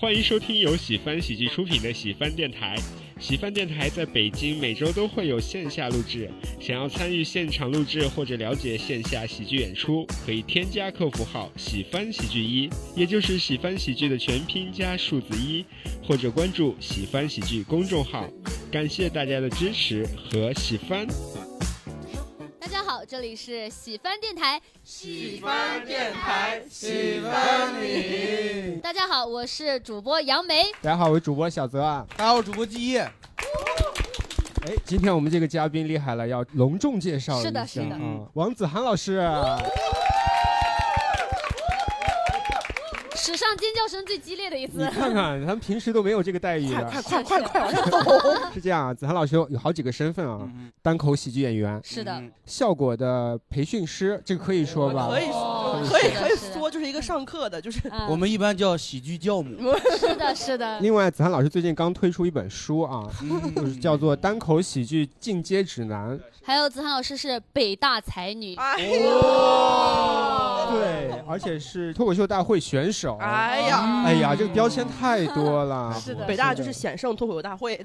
欢迎收听由喜翻喜剧出品的喜翻电台。喜翻电台在北京每周都会有线下录制，想要参与现场录制或者了解线下喜剧演出，可以添加客服号“喜翻喜剧一”，也就是喜翻喜剧的全拼加数字一，或者关注喜翻喜剧公众号。感谢大家的支持和喜翻。这里是喜翻电台，喜翻电台，喜欢你。大家好，我是主播杨梅。大家好，我是主播小泽啊。大家好，我是主播季叶。哎，今天我们这个嘉宾厉害了，要隆重介绍一下。是的是的嗯，王子涵老师。史上尖叫声最激烈的一你次。看看，他们平时都没有这个待遇的。快快快快往下走！是这样啊，子涵老师有有好几个身份啊，嗯单口喜剧演员、是的，效果的培训师，这个可以说吧？可以哦说，可以可以说，就是一个上课的，就是嗯我们一般叫喜剧教母。是的，是的。另外，子涵老师最近刚推出一本书啊，嗯 就是叫做《单口喜剧进阶指南》。还有子涵老师是北大才女，哎哦呦，对，而且是脱口秀大会选手。哎呀，哎呀，这个标签太多了。是的北大就是险胜脱口秀大会，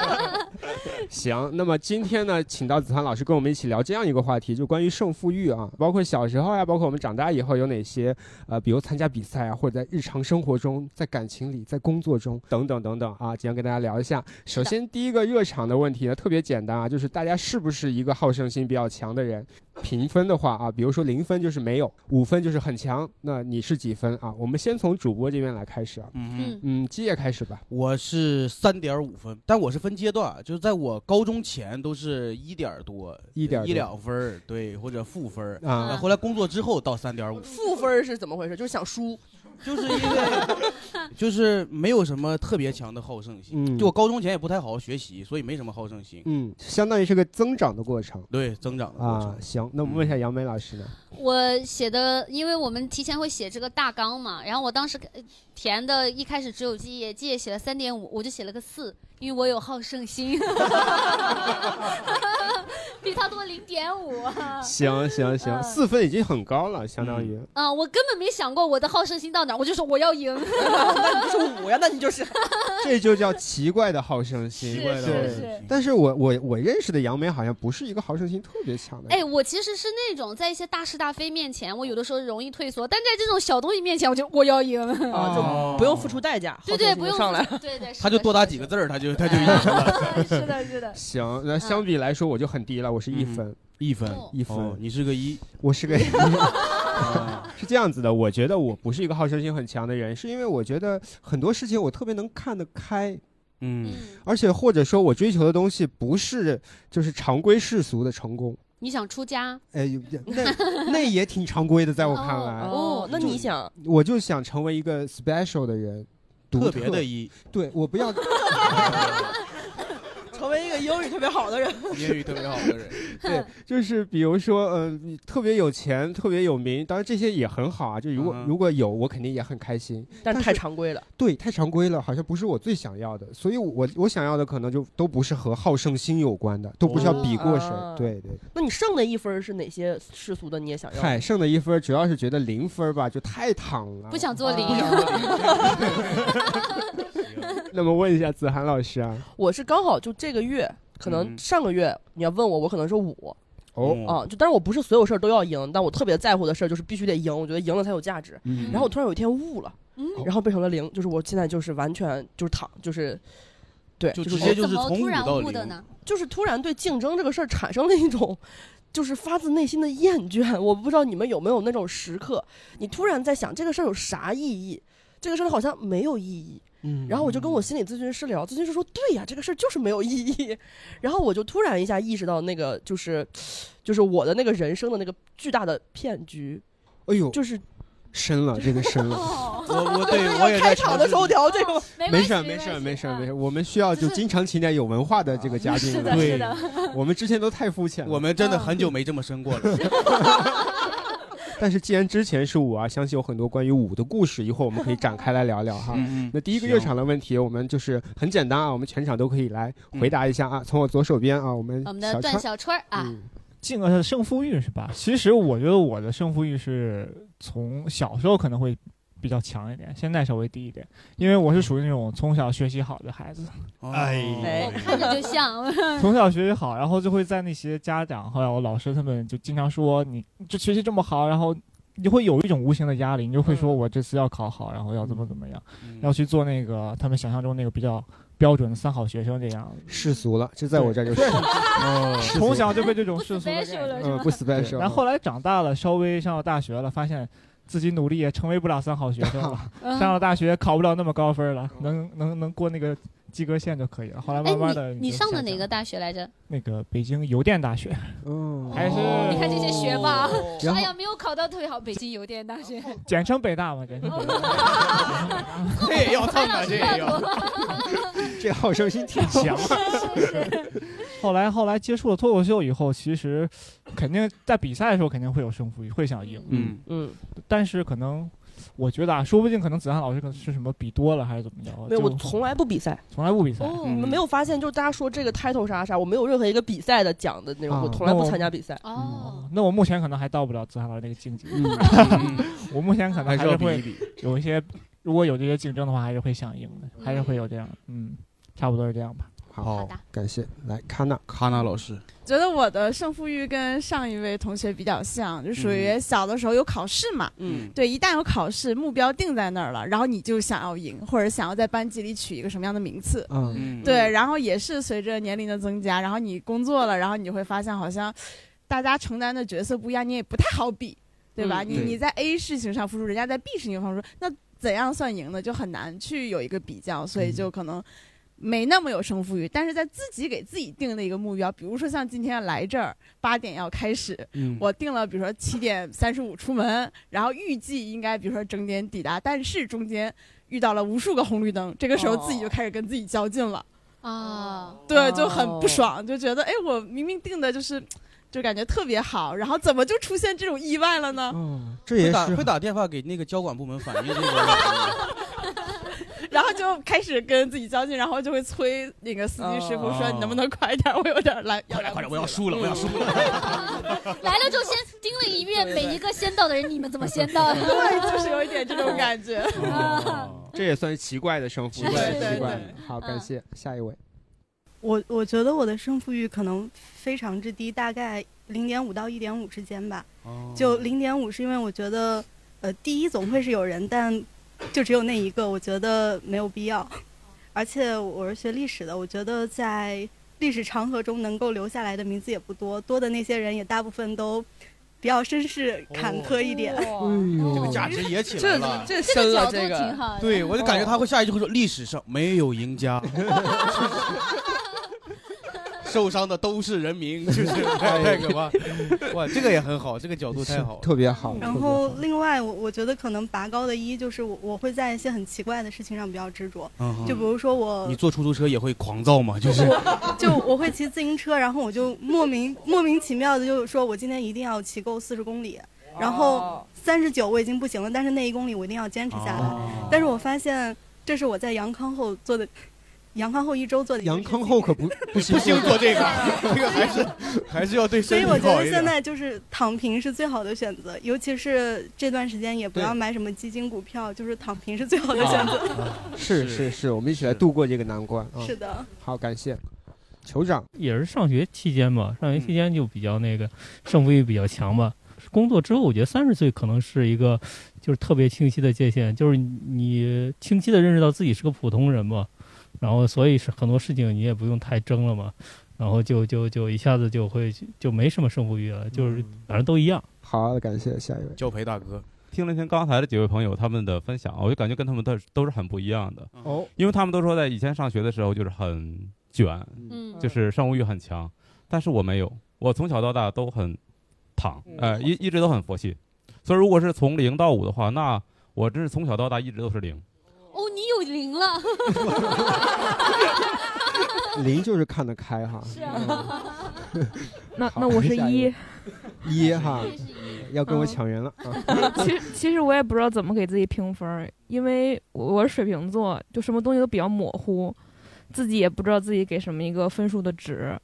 行，那么今天呢，请到子涵老师跟我们一起聊这样一个话题，就关于胜负欲啊，包括小时候呀、包括我们长大以后有哪些呃，比如参加比赛啊，或者在日常生活中、在感情里、在工作中等等等等啊，今天跟大家聊一下。首先第一个热场的问题呢，特别简单啊，就是大家是不是一个好胜心比较强的人？评分的话啊，比如说零分就是没有，五分就是很强，那你是几分啊？我们先从主播这边来开始啊，嗯，嗯，嗯，基业开始吧。我是三点五分，但我是分阶段，就是在我高中前都是一点多，一点一两分，对，或者负分儿。啊呃后来工作之后到三点五，负分是怎么回事？就是想输，就是因为 就是没有什么特别强的好胜心。嗯就我高中前也不太好好学习，所以没什么好胜心。嗯，相当于是个增长的过程。对，增长的过程。啊，行，那我们问一下杨梅老师呢？我写的，因为我们提前会写这个大纲嘛，然后我当时呃填的一开始只有基业，基业写了三点五，我就写了个四，因为我有好胜心，比他多零点五。行行行，嗯四分已经很高了，相当于。啊，我根本没想过我的好胜心到哪儿，我就说我要赢。那你就是五呀，那你就是 这就叫奇怪的好胜心。是怪的是对是。但是我我我认识的杨梅好像不是一个好胜心特别强的人。哎，我其实是那种在一些大是大非面前，我有的时候容易退缩，但在这种小东西面前，我就我要赢。啊，就不用付出代价，对对，好胜心不用上来。，对对，他就多打几个字儿，他就他就赢了。是的，是的。行，那相比来说我就很低了，我是一嗯分，一分，哦一分哦，，你是个一。我是个一。是这样子的，我觉得我不是一个好胜心很强的人，是因为我觉得很多事情我特别能看得开，嗯嗯，而且或者说我追求的东西不是就是常规世俗的成功，你想出家？哎，那那也挺常规的，在我看来，哦那你想，我就想成为一个 special 的人，独特别的一，对我不要成为一个英语特别好的人，英语特别好的人。对，就是比如说，呃，特别有钱，特别有名，当然这些也很好啊。就如果、嗯如果有，我肯定也很开心。但是太常规了。对，太常规了，好像不是我最想要的，所以我我想要的可能就都不是和好胜心有关的，都不是要比过谁。哦对对，那你剩的一分是哪些世俗的你也想要？嗨，剩的一分主要是觉得零分吧，就太躺了。不想做零。那么问一下子涵老师啊，我是刚好就这个月，可能嗯。上个月你要问我，我可能是五。哦，啊，就但是我不是所有事儿都要赢，但我特别在乎的事儿就是必须得赢，我觉得赢了才有价值。嗯。然后我突然有一天悟了，嗯。然后变成了零，就是我现在就是完全就是躺，就是对，就就是直接就是怎么突然从五到零悟的呢？就是突然对竞争这个事儿产生了一种。就是发自内心的厌倦，我不知道你们有没有那种时刻，你突然在想这个事儿有啥意义，这个事儿好像没有意义，嗯然后我就跟我心理咨询师聊，咨询师说：“对呀，这个事儿就是没有意义。”然后我就突然一下意识到，那个就是，就是我的那个人生的那个巨大的骗局，哎呦，就是深了，这个深了。哦，我我对我也在开场的时候聊这个。没没事儿，没事儿，没事儿，没事。我们需要就就是经常请点有文化的这个嘉宾。是的，对是的。我们之前都太肤浅了。我们真的很久没这么深过了。但是既然之前是舞啊，相信有很多关于舞的故事，一会儿我们可以展开来聊聊哈。嗯那第一个热场的问题，我们就是很简单啊，我们全场都可以来回答一下啊。从我左手边啊，我们我们的段小川，小春儿啊，嗯进而胜负欲是吧？其实我觉得我的胜负欲是从小时候可能会比较强一点，现在稍微低一点，因为我是属于那种从小学习好的孩子，哎我看着就像。从小学习好，然后就会在那些家长还有老师他们就经常说你这学习这么好，然后你就会有一种无形的压力，你就会说我这次要考好，然后要怎么怎么样，嗯要去做那个他们想象中那个比较标准的三好学生这样。世俗了，这在我这儿就是。哦。从小就被这种世俗？嗯不 special，然后后来长大了，稍微上了大学了，发现自己努力也成为不了三好学生了。嗯上了大学考不了那么高分了，能能能过那个及格线就可以了。后来哎慢慢的，你你上的哪个？大学来着？那个北京邮电大学，嗯，还是你看这些学霸，哎呀，没有考到特别好，北京邮电大学。简称北大嘛，简称北大。这也要蹭啊，这也要。这好胜心挺强啊。后来后来接触了脱口秀以后，其实肯定在比赛的时候肯定会有胜负欲，会想赢。嗯，嗯，但是可能我觉得啊，说不定可能子涵老师可能是什么比多了还是怎么着，没有，我从来不比赛。从来不比赛。哦，嗯你们没有发现，就是大家说这个 title 啥啥，我没有任何一个比赛的奖的那种，啊我从来不参加比赛。哦，那我目前可能还到不了子涵老师那个境界，嗯 我目前可能还是会。有一些，如果有这些竞争的话，还是会想赢的，还是会有这样，嗯，差不多是这样吧。好，好的，感谢来卡纳。卡纳老师，觉得我的胜负欲跟上一位同学比较像，就属于小的时候有考试嘛。嗯，对，一旦有考试，目标定在那儿了，然后你就想要赢，或者想要在班级里取一个什么样的名次。嗯，嗯，对，然后也是随着年龄的增加，然后你工作了，然后你就会发现好像大家承担的角色不一样，你也不太好比，对吧？嗯你你在 A 事情上付出，人家在 B 事情上付出，那怎样算赢呢？就很难去有一个比较，所以就可能。没那么有胜负欲，但是在自己给自己定的一个目标，比如说像今天来这儿八点要开始，嗯我定了，比如说七点三十五出门，然后预计应该比如说整点抵达，但是中间遇到了无数个红绿灯，这个时候自己就开始跟自己较劲了，啊，对，就很不爽，就觉得哎，我明明定的就是，就感觉特别好，然后怎么就出现这种意外了呢？嗯，这也会打是会打电话给那个交管部门反映这个问题。然后就开始跟自己较劲，然后就会催那个司机师傅说：“哦你能不能快点？我有点来，快点快点，我要输。了，我要输了。来了就先盯了一遍每一个先到的人，你们怎么先到的？对，就是有一点这种感觉。这也算是奇怪的胜负欲，奇怪对对奇怪对。好，感嗯谢下一位。我我觉得我的胜负欲可能非常之低，大概零点五到一点五之间吧。就零点五是因为我觉得，呃，第一总会是有人，但就只有那一个，我觉得没有必要。而且我是学历史的，我觉得在历史长河中能够留下来的名字也不多，多的那些人也大部分都比较身世坎坷一点。哎这个，价值也起来这了。这这深了，个这个挺好的。对，我就感觉他会下一句会说历史上没有赢家，受伤的都是人民，就是太太可怕。哇，这个也很好，这个角度太好。特别好。然后另外，我我觉得可能拔高的一就是我我会在一些很奇怪的事情上比较执着，嗯就比如说我你坐出租车也会狂躁吗？就是我就我会骑自行车，然后我就莫名莫名其妙的就说，我今天一定要骑够四十公里，然后三十九我已经不行了，但是那一公里我一定要坚持下来。哦但是我发现这是我在阳康后做的，阳康后一周做的一个杨康后可不 不行不行做这个，这个还是还是要对所身体以我觉得现。在就是躺平是最好的选择，尤其是这段时间也不要买什么基金股票，就是躺平是最好的选择。是是是，我们一起来度过这个难关啊！是的，好，感谢酋长。也是上学期间吧，上学期间就比较那个胜负欲比较强吧。工作之后，我觉得三十岁可能是一个就是特别清晰的界限，就是你清晰的认识到自己是个普通人嘛，然后所以是很多事情你也不用太争了嘛，然后就就就一下子就会就没什么胜负欲了，就是反正都一样。好，感谢下一位。教培大哥，听了听刚才的几位朋友他们的分享，我就感觉跟他们的都是很不一样的，哦，因为他们都说在以前上学的时候就是很卷，嗯，就是胜负欲很强，但是我没有，我从小到大都很躺，呃，一一直都很佛系，所以如果是从零到五的话，那我真是从小到大一直都是零。哦，你有零了，零就是看得开哈，是啊，好那那我是一一哈。要跟我嗯抢人了啊！其实其实我也不知道怎么给自己评分，因为我我是水瓶座，就什么东西都比较模糊，自己也不知道自己给什么一个分数的值。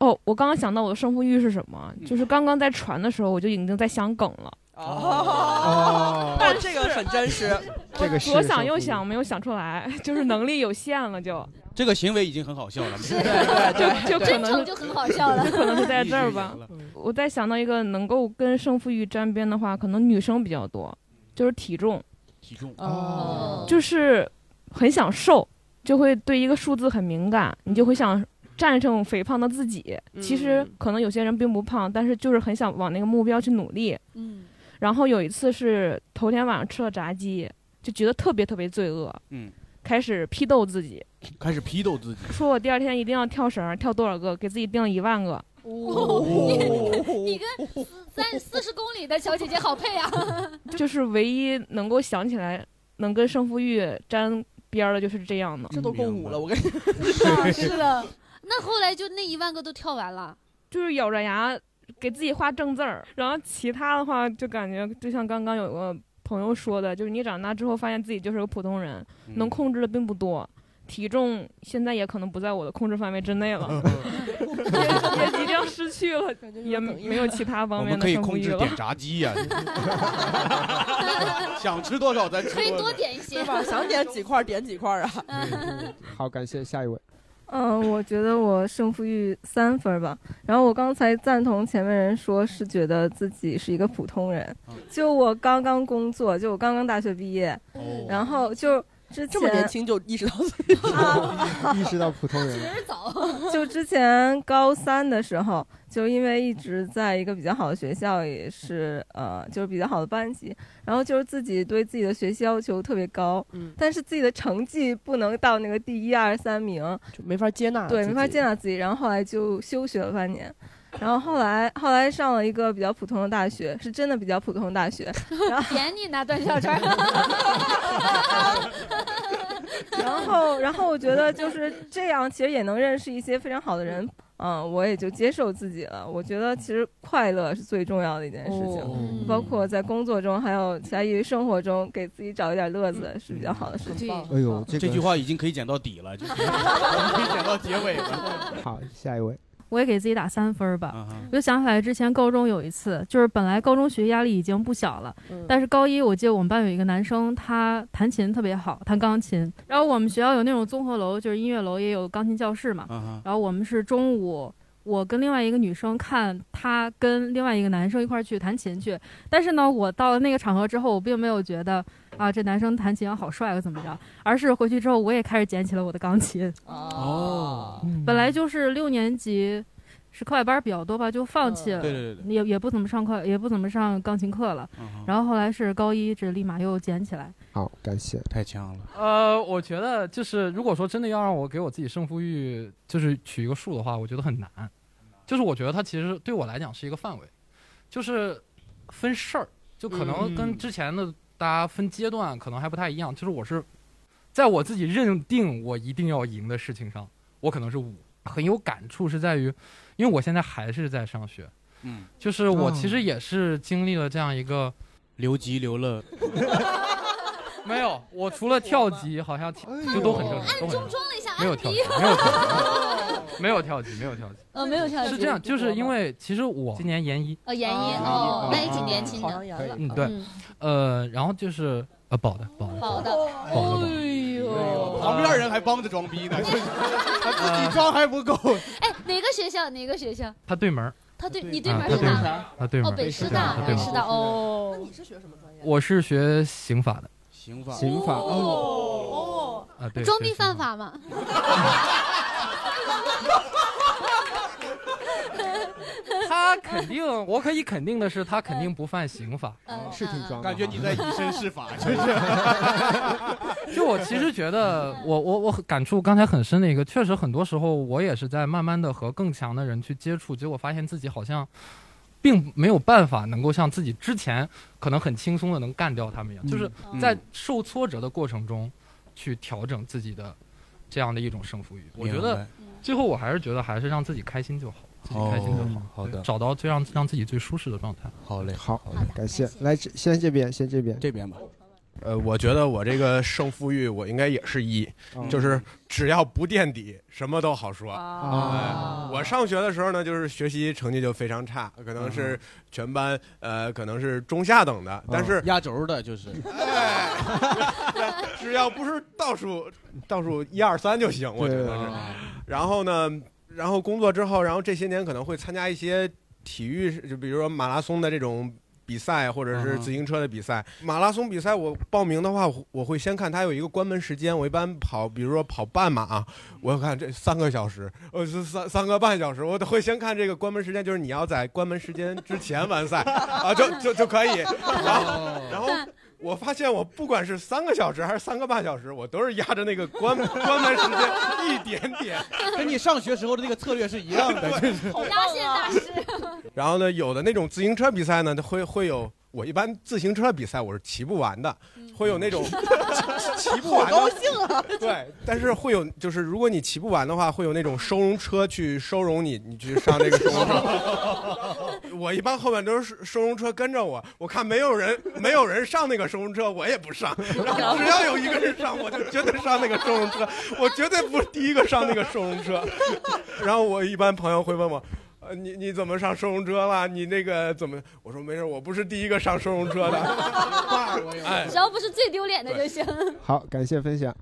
哦，我刚刚想到我的胜负欲是什么，就是刚刚在传的时候我就已经在想梗了。哦，哦，这个很真实。这个是左想右想没有想出来，就是能力有限了就，这个行为已经很好笑了。对就就可能就很好笑了。可能是在这儿吧。我再想到一个能够跟胜负欲沾边的话，可能女生比较多，就是体重，体重哦，就是很想瘦，就会对一个数字很敏感，你就会想战胜肥胖的自己。其实嗯可能有些人并不胖，但是就是很想往那个目标去努力。嗯，然后有一次是头天晚上吃了炸鸡，就觉得特别特别罪恶，嗯，开始批斗自己，开始批斗自己。说我第二天一定要跳绳，跳多少个，给自己定了一万个。哦，你你跟三四十公里的小姐姐好配啊！就是唯一能够想起来能跟胜负欲沾边儿的，就是这样的。这都够五了，我跟你啊是的，那后来就那一万个都跳完了。就是咬着牙给自己画正字儿，然后其他的话就感觉就像刚刚有个朋友说的，就是你长大之后发现自己就是个普通人，嗯能控制的并不多。体重现在也可能不在我的控制范围之内了，也也即将失去了，也没有其他方面可以胜负欲了控制点。炸鸡呀、想吃多少咱吃可以多点一些对吧？想点几块点几块啊。好，感谢下一位。嗯，我觉得我胜负欲三分儿吧。然后我刚才赞同前面人说，是觉得自己是一个普通人。就我刚刚工作，就我刚刚大学毕业，然后就之前这么年轻就意识到自己 意识到普通人了。早。就之前高三的时候，就因为一直在一个比较好的学校，也是呃，就是比较好的班级，然后就是自己对自己的学习要求特别高，嗯但是自己的成绩不能到那个第一二三名，就没法接纳，对，没法接。纳自己。然后后来就休学了半年，然后后来后来上了一个比较普通的大学，是真的比较普通的大学。然后点你呢，段小川。然后然后我觉得就是这样，其实也能认识一些非常好的人。嗯，我也就接受自己了。我觉得其实快乐是最重要的一件事情，哦包括在工作中，还有其他业余生活中，给自己找一点乐子是比较好的事情。哎呦，这个这句话已经可以讲到底了，就是 可以讲到结尾了。好，下一位。我也给自己打三分儿吧。嗯我就想起来之前高中有一次，就是本来高中学习压力已经不小了，嗯但是高一我记得我们班有一个男生，他弹琴特别好，弹钢琴。然后我们学校有那种综合楼，就是音乐楼，也有钢琴教室嘛。嗯然后我们是中午。我跟另外一个女生看她跟另外一个男生一块儿去弹琴去，但是呢，我到了那个场合之后，我并没有觉得啊这男生弹琴好帅啊怎么着，而是回去之后我也开始捡起了我的钢琴。哦，本来就是六年级是课外班比较多吧，就放弃了，对对对也也不怎么上课，也不怎么上钢琴课了。然后后来是高一，这立马又捡起来。好，感谢。太强了。呃，我觉得就是如果说真的要让我给我自己胜负欲就是取一个数的话，我觉得很难。就是我觉得它其实对我来讲是一个范围，就是分事儿，就可能跟之前的大家分阶段可能还不太一样。就是我是在我自己认定我一定要赢的事情上，我可能是五。很有感触是在于，因为我现在还是在上学，嗯，就是我其哦实也是经历了这样一个留级留了，没有，我除了跳级好像就都很正常，都很正常。装了一下没有跳级，没有跳级，没有跳级，没有跳级。呃，没有跳级。是这样，就是因为其实我今年研一，呃，研一哦，那也挺年轻的。嗯对，呃，然后就是呃保的保的保的。保的，哎呦，旁边人还帮着装逼呢，他自己装还不够。哎，哪个学校？哪个学校？他对门，他对你对啊门是哪？他对门儿，他对门哦，北师大，他对门儿北师大哦。那你是学什么专业？我是学刑法的，刑法，刑法哦哦，啊对，装逼犯法吗？他肯定，我可以肯定的是，他肯定不犯刑法，是挺装的。感觉你在以身试法，就是。就我其实觉得，我我我很感触刚才很深的一个，确实很多时候我也是在慢慢的和更强的人去接触，结果发现自己好像并没有办法能够像自己之前可能很轻松的能干掉他们一样，就是在受挫折的过程中去调整自己的这样的一种胜负欲。我觉得最后我还是觉得还是让自己开心就好，自己开心就好，好的找到最让让自己最舒适的状态。好嘞，好，感谢。来，先这边，先这边，这边吧。呃，我觉得我这个胜负欲我应该也是一，就是只要不垫底，什么都好说。哎我上学的时候呢，就是学习成绩就非常差，可能是全班呃可能是中下等的，但是压轴的就是，只要不是倒数倒数一二三就行，我觉得是。然后呢，然后工作之后，然后这些年可能会参加一些体育，就比如说马拉松的这种比赛，或者是自行车的比赛。马拉松比赛我报名的话，我我会先看它有一个关门时间，我一般跑，比如说跑半马啊，我要看这三个小时，呃，是三三个半小时，我都会先看这个关门时间，就是你要在关门时间之前完赛 啊，就就就可以。然后然后。我发现我不管是三个小时还是三个半小时，我都是压着那个关关门时间一点点，跟你上学时候的那个策略是一样的，就是。压线大师。然后呢，有的那种自行车比赛呢，会会有我一般自行车比赛我是骑不完的，会有那种骑 骑不完的。高兴啊！对，但是会有就是如果你骑不完的话，会有那种收容车去收容你，你去上那个收容车。我一般后面都是收容车跟着我，我看没有人没有人上那个收容车，我也不上。然后只要有一个人上，我就绝对上那个收容车，我绝对不是第一个上那个收容车。然后我一般朋友会问我。呃，你你怎么上收容车了？你那个怎么？我说没事，我不是第一个上收容车的。哎，只要不是最丢脸的就行。好，感谢分享。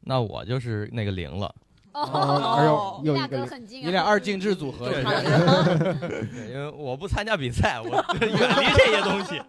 那我就是那个零了。哦哎呦，又一个零价格很近啊。你俩二进制组合 因为我不参加比赛，我 远离这些东西。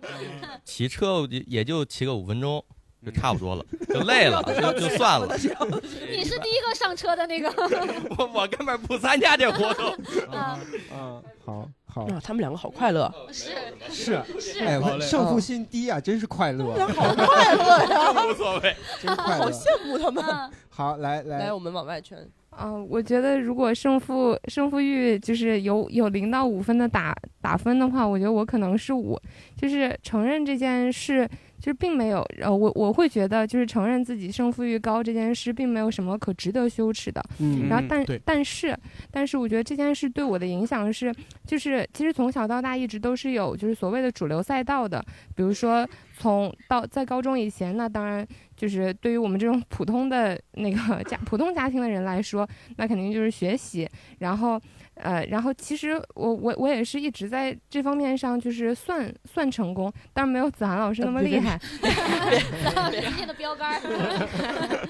骑车也就骑个五分钟，就差不多了，就累了，就就算了。你是第一个上车的那个。我我根本不参加这活动。啊，嗯，好好，啊，他们两个好快乐，是是是哎，好嘞胜负心低啊，真是快乐，好快乐呀！无所谓，真快乐。好羡慕他们。好，来来来，我们往外圈。啊、我觉得如果胜负胜负欲就是有有零到五分的打打分的话，我觉得我可能是五，就是承认这件事。就是并没有，呃，我我会觉得，就是承认自己胜负欲高这件事，并没有什么可值得羞耻的。嗯然后但对但是但是，我觉得这件事对我的影响是，就是其实从小到大一直都是有就是所谓的主流赛道的，比如说从到在高中以前，那当然就是对于我们这种普通的那个 家普通家庭的人来说，那肯定就是学习，然后。呃，然后其实我我我也是一直在这方面上就是算算成功，但是没有子涵老师那么厉害。今天的标杆儿。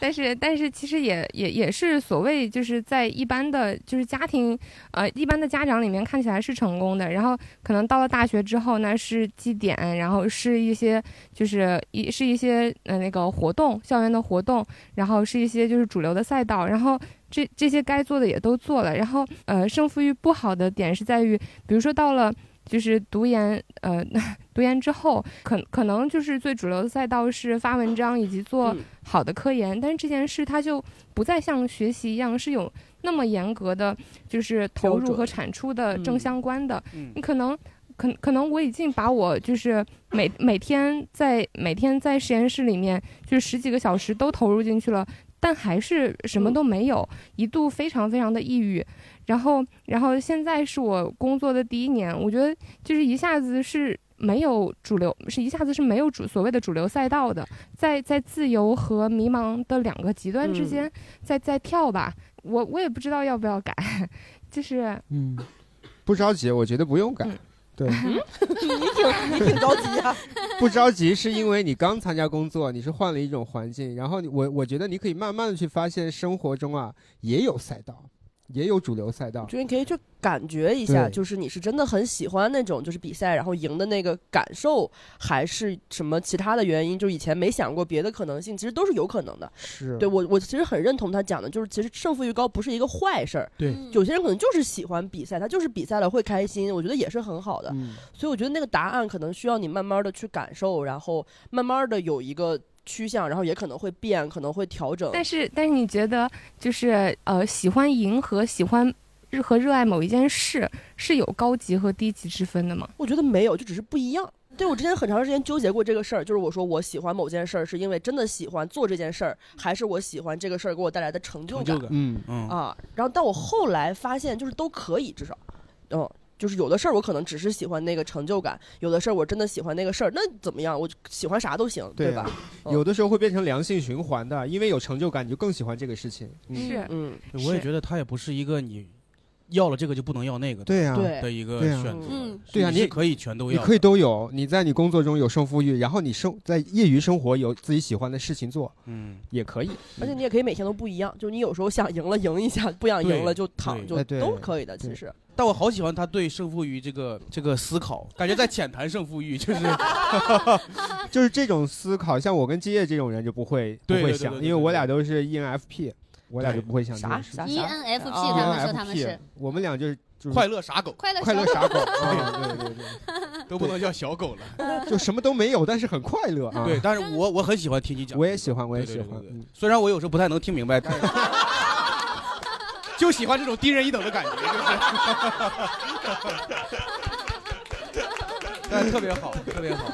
但是但是其实也也也是所谓就是在一般的就是家庭呃一般的家长里面看起来是成功的，然后可能到了大学之后呢是绩点，然后是一些就是一是一些呃那个活动校园的活动，然后是一些就是主流的赛道，然后。这这些该做的也都做了，然后呃，胜负欲不好的点是在于，比如说到了就是读研，呃，读研之后，可可能就是最主流的赛道是发文章以及做好的科研，但是这件事它就不再像学习一样是有那么严格的，就是投入和产出的正相关的，你可能。可可能我已经把我就是每每天在每天在实验室里面就是十几个小时都投入进去了，但还是什么都没有，一度非常非常的抑郁。然后然后现在是我工作的第一年，我觉得就是一下子是没有主流，是一下子是没有主所谓的主流赛道的，在在自由和迷茫的两个极端之间在在跳吧。我我也不知道要不要改，就是嗯，不着急，我觉得不用改。对，你挺你挺着急啊。不着急是因为你刚参加工作，你是换了一种环境，然后你我我觉得你可以慢慢的去发现生活中啊也有赛道，也有主流赛道。就你可以去感觉一下，就是你是真的很喜欢那种就是比赛，然后赢的那个感受，还是什么其他的原因？就以前没想过别的可能性，其实都是有可能的。是对我我其实很认同他讲的，就是其实胜负欲高不是一个坏事儿。对有些人可能就是喜欢比赛，他就是比赛了会开心，我觉得也是很好的。嗯所以我觉得那个答案可能需要你慢慢的去感受，然后慢慢的有一个趋向，然后也可能会变，可能会调整。但是，但是你觉得就是呃，喜欢迎合喜欢日和热爱某一件事是有高级和低级之分的吗？我觉得没有，就只是不一样。对我之前很长时间纠结过这个事儿，就是我说我喜欢某件事儿，是因为真的喜欢做这件事儿，还是我喜欢这个事儿给我带来的成就感？成就感，嗯嗯啊，然后但我后来发现，就是都可以，至少，嗯，就是有的事儿我可能只是喜欢那个成就感，有的事儿我真的喜欢那个事儿，那怎么样？我喜欢啥都行，对吧？有的时候会变成良性循环的，因为有成就感，你就更喜欢这个事情。嗯是嗯我也觉得它也不是一个你要了这个就不能要那个的对呀的一个选择，嗯对呀，你也可以全都要的，你可以都有。你在你工作中有胜负欲，然后你生在业余生活有自己喜欢的事情做，嗯，也可以。而且你也可以每天都不一样，就是你有时候想赢了赢一下，不想赢了就躺，就都可以的。其实，但我好喜欢他对胜负欲这个这个思考，感觉在浅谈胜负欲，就是 就是这种思考，像我跟基业这种人就不会不会想，对对对对对因为我俩都是 ENFP，我俩就不会想这啥件事。啥 ENFP 哦他们说他们是 ENFP 我们俩就是就是快乐傻狗，快乐快乐傻狗，狗啊对对对，都不能叫小狗了。就什么都没有，但是很快乐啊。对，但是我我很喜欢听你讲，我也喜欢，我也对喜欢。虽然我有时候不太能听明白，就喜欢这种低人一等的感觉，就是，但 特别好，特别好。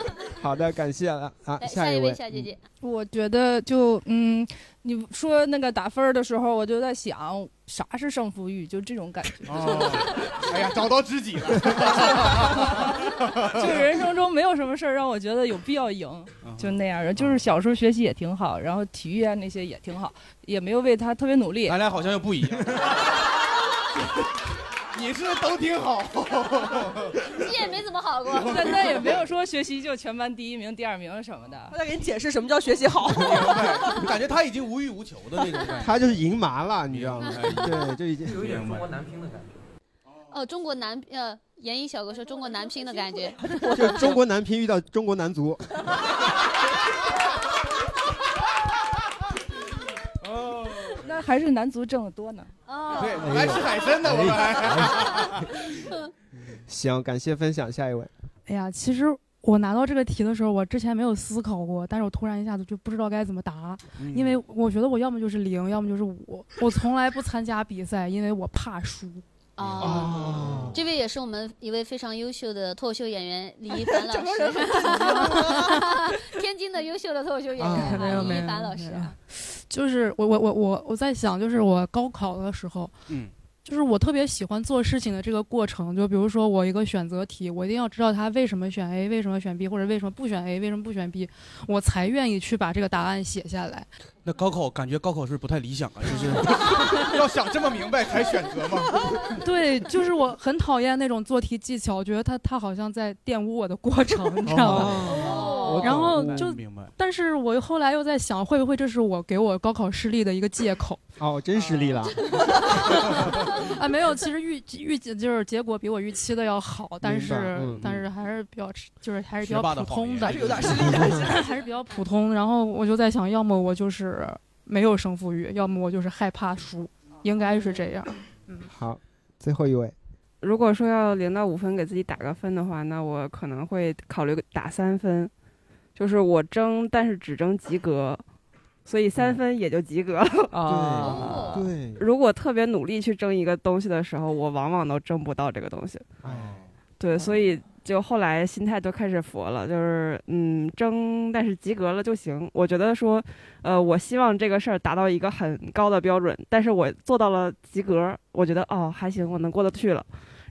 好的，感谢了啊，来下位一位小姐姐，我觉得就嗯，你说那个打分儿的时候，我就在想啥是胜负欲，就这种感觉。哦，哎呀，找到知己了。就人生中没有什么事儿让我觉得有必要赢，嗯就那样的。就是小时候学习也挺好，然后体育啊那些也挺好，也没有为他特别努力。咱俩好像又不一样。你是都挺好，你也没怎么好过，但但也没有说学习就全班第一名、第二名什么的。他在给你解释什么叫学习好。感觉他已经无欲无求的那种感觉。他就是赢麻了，你知道吗？对，就已经有一点中国男拼的感觉。哦，中国男呃，严艺小哥说中国男拼的感觉，就中国男乒遇到中国男足。那还是男足挣得多呢。哦对，我还吃海参呢，我们还。行，感谢分享，下一位。哎呀，其实我拿到这个题的时候，我之前没有思考过，但是我突然一下子就不知道该怎么答，嗯因为我觉得我要么就是零，要么就是五。我从来不参加比赛，因为我怕输。哦，这位也是我们一位非常优秀的脱口秀演员李一凡老师，天津的优秀的脱口秀演员李一凡老师啊。就是我我我我我在想，就是我高考的时候，嗯，就是我特别喜欢做事情的这个过程。就比如说我一个选择题，我一定要知道他为什么选 A，为什么选 B，或者为什么不选 A，为什么不选 B，我才愿意去把这个答案写下来。那高考感觉高考是不是不太理想啊？就是 要想这么明白才选择吗？对，就是我很讨厌那种做题技巧，我觉得他他好像在玷污我的过程，你知道吗？哦然后就，但是我后来又在想，会不会这是我给我高考失利的一个借口？哦，真失利了。啊，没有，其实预预计就是结果比我预期的要好，但是、嗯但是还是比较就是还是比较普通的，还是有点实力 的还是比较普通。然后我就在想，要么我就是没有胜负欲，要么我就是害怕输，应该是这样。嗯好，最后一位。如果说要零到五分给自己打个分的话，那我可能会考虑打三分，就是我争，但是只争及格，所以三分也就及格了。啊，对，如果特别努力去争一个东西的时候，我往往都争不到这个东西。对，所以就后来心态就开始佛了，就是嗯，争，但是及格了就行。我觉得说，呃，我希望这个事儿达到一个很高的标准，但是我做到了及格，我觉得哦还行，我能过得去了。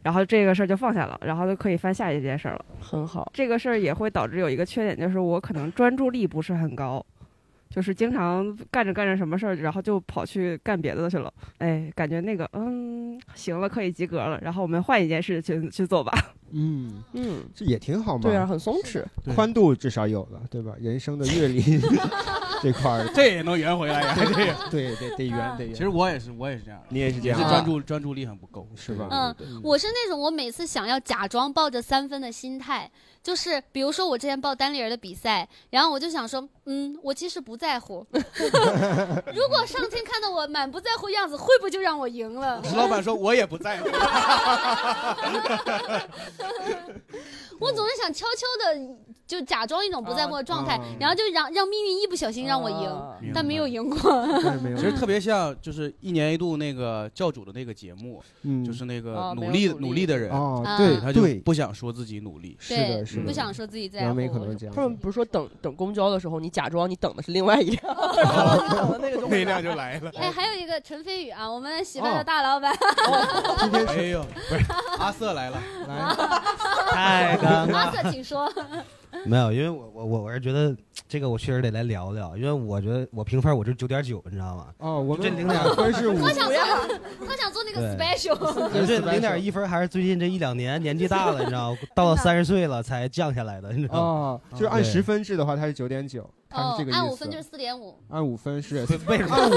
然后这个事儿就放下了，然后就可以翻下一件事儿了。很好。这个事儿也会导致有一个缺点，就是我可能专注力不是很高，就是经常干着干着什么事儿，然后就跑去干别的去了。哎，感觉那个嗯行了，可以及格了，然后我们换一件事去去做吧。嗯嗯，这也挺好嘛。对啊，很松弛。宽度至少有了，对吧？人生的阅历 这块儿，这也能圆回来呀？这个对对得圆得圆。其实我也是，我也是这样，你也是这样是专注专注力很不够，是吧？嗯，我是那种我每次想要假装抱着三分的心态，就是比如说我之前报单立人的比赛，然后我就想说，嗯，我其实不在乎。如果上天看到我满不在乎样子，会不会就让我赢了？石老板说我也不在乎。我总是想悄悄的就假装一种不在乎的状态啊，然后就让让命运一不小心让我赢，但没有赢过。其实特别像，就是一年一度那个教主的那个节目，嗯。就是那个哦努力努力。的人，对他就不想说自己努力，是的，是的，不想说自己在乎。他们不是说等等公交的时候，你假装你等的是另外一辆，那个那辆就来了。哎，还有一个陈飞宇啊，我们喜欢哦的大老板，今天哎呦，不是阿瑟来了，来。太尴尬阿瑟，请说。没有，因为我我我我是觉得这个我确实得来聊聊，因为我觉得我评分我是九点九，你知道吗？哦，我这零点分是五他想做，他想做那个 special。这这零点一分还是最近这一两年年纪大了，你知道吗？到了三十岁了才降下来的，你知道吗？哦，就是按十分制的话，它是九点九，它哦是这个意思。按五分就是四点五。按五分是为什么按五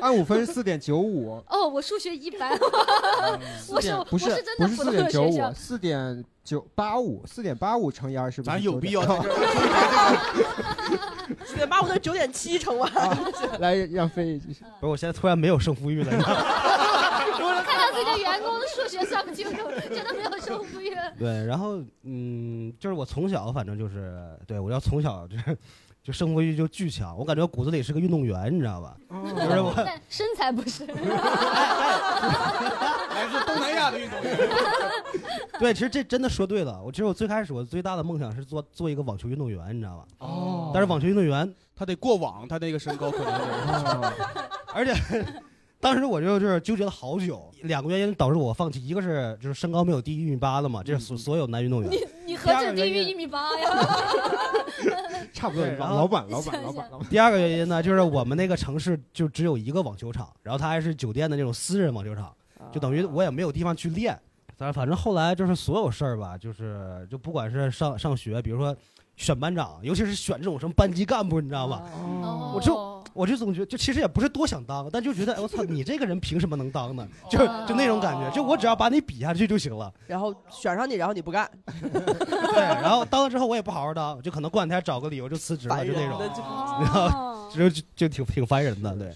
按五分是四点九五，哦，我数学一般，我是不是我是真的不是四点九五。四点九八五，四点八五乘以二是不是？咱有必要9.9在这儿 四点八五是九点七乘完，来让飞。不是，我现在突然没有胜负欲了，自己的员工的数学算不清楚，真的没有胜负欲。对，然后嗯，就是我从小反正就是，对我要从小就是就胜负欲就巨强，我感觉我骨子里是个运动员，你知道吧？就是我但身材不是。还是东南亚的运动员。对，其实这真的说对了。我其实我最开始我最大的梦想是做做一个网球运动员，你知道吧？哦但是网球运动员他得过网，他那个身高可能得。而且当时我就是纠结了好久，两个原因导致我放弃，一个是就是身高没有低于一米八的嘛，这是所所有男运动员。你你何止低于一米八呀？差不多，然后老板老板老板 老板。第二个原因呢，就是我们那个城市就只有一个网球场，然后它还是酒店的那种私人网球场，就等于我也没有地方去练。但反正后来就是所有事儿吧，就是就不管是上上学，比如说选班长，尤其是选这种什么班级干部，你知道吧？哦我就我就总觉得，就其实也不是多想当，但就觉得，哎我操，你这个人凭什么能当呢？就就那种感觉，就我只要把你比下去就行了。然后选上你，然后你不干，对，然后当了之后我也不好好当，就可能过两天找个理由就辞职了，就那种，然后 就就就挺挺烦人的，对。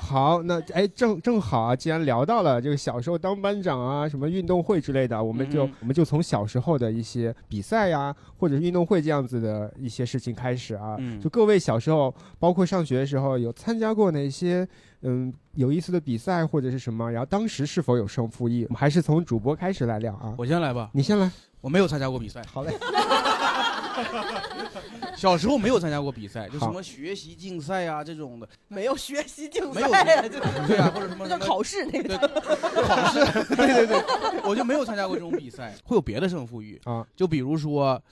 好，那哎，正正好啊，既然聊到了这个小时候当班长啊，什么运动会之类的，我们就、嗯我们就从小时候的一些比赛呀、或者是运动会这样子的一些事情开始啊。嗯就各位小时候，包括上学的时候，有参加过哪些嗯有意思的比赛或者是什么？然后当时是否有胜负意？我们还是从主播开始来聊啊。我先来吧，你先来。我没有参加过比赛。好嘞。小时候没有参加过比赛，就什么学习竞赛啊这种的，没有学习竞没有赛呀，学就对啊，或者什么 那叫考试那个。考试，对对对，我就没有参加过这种比赛，会有别的胜负欲啊，就比如说，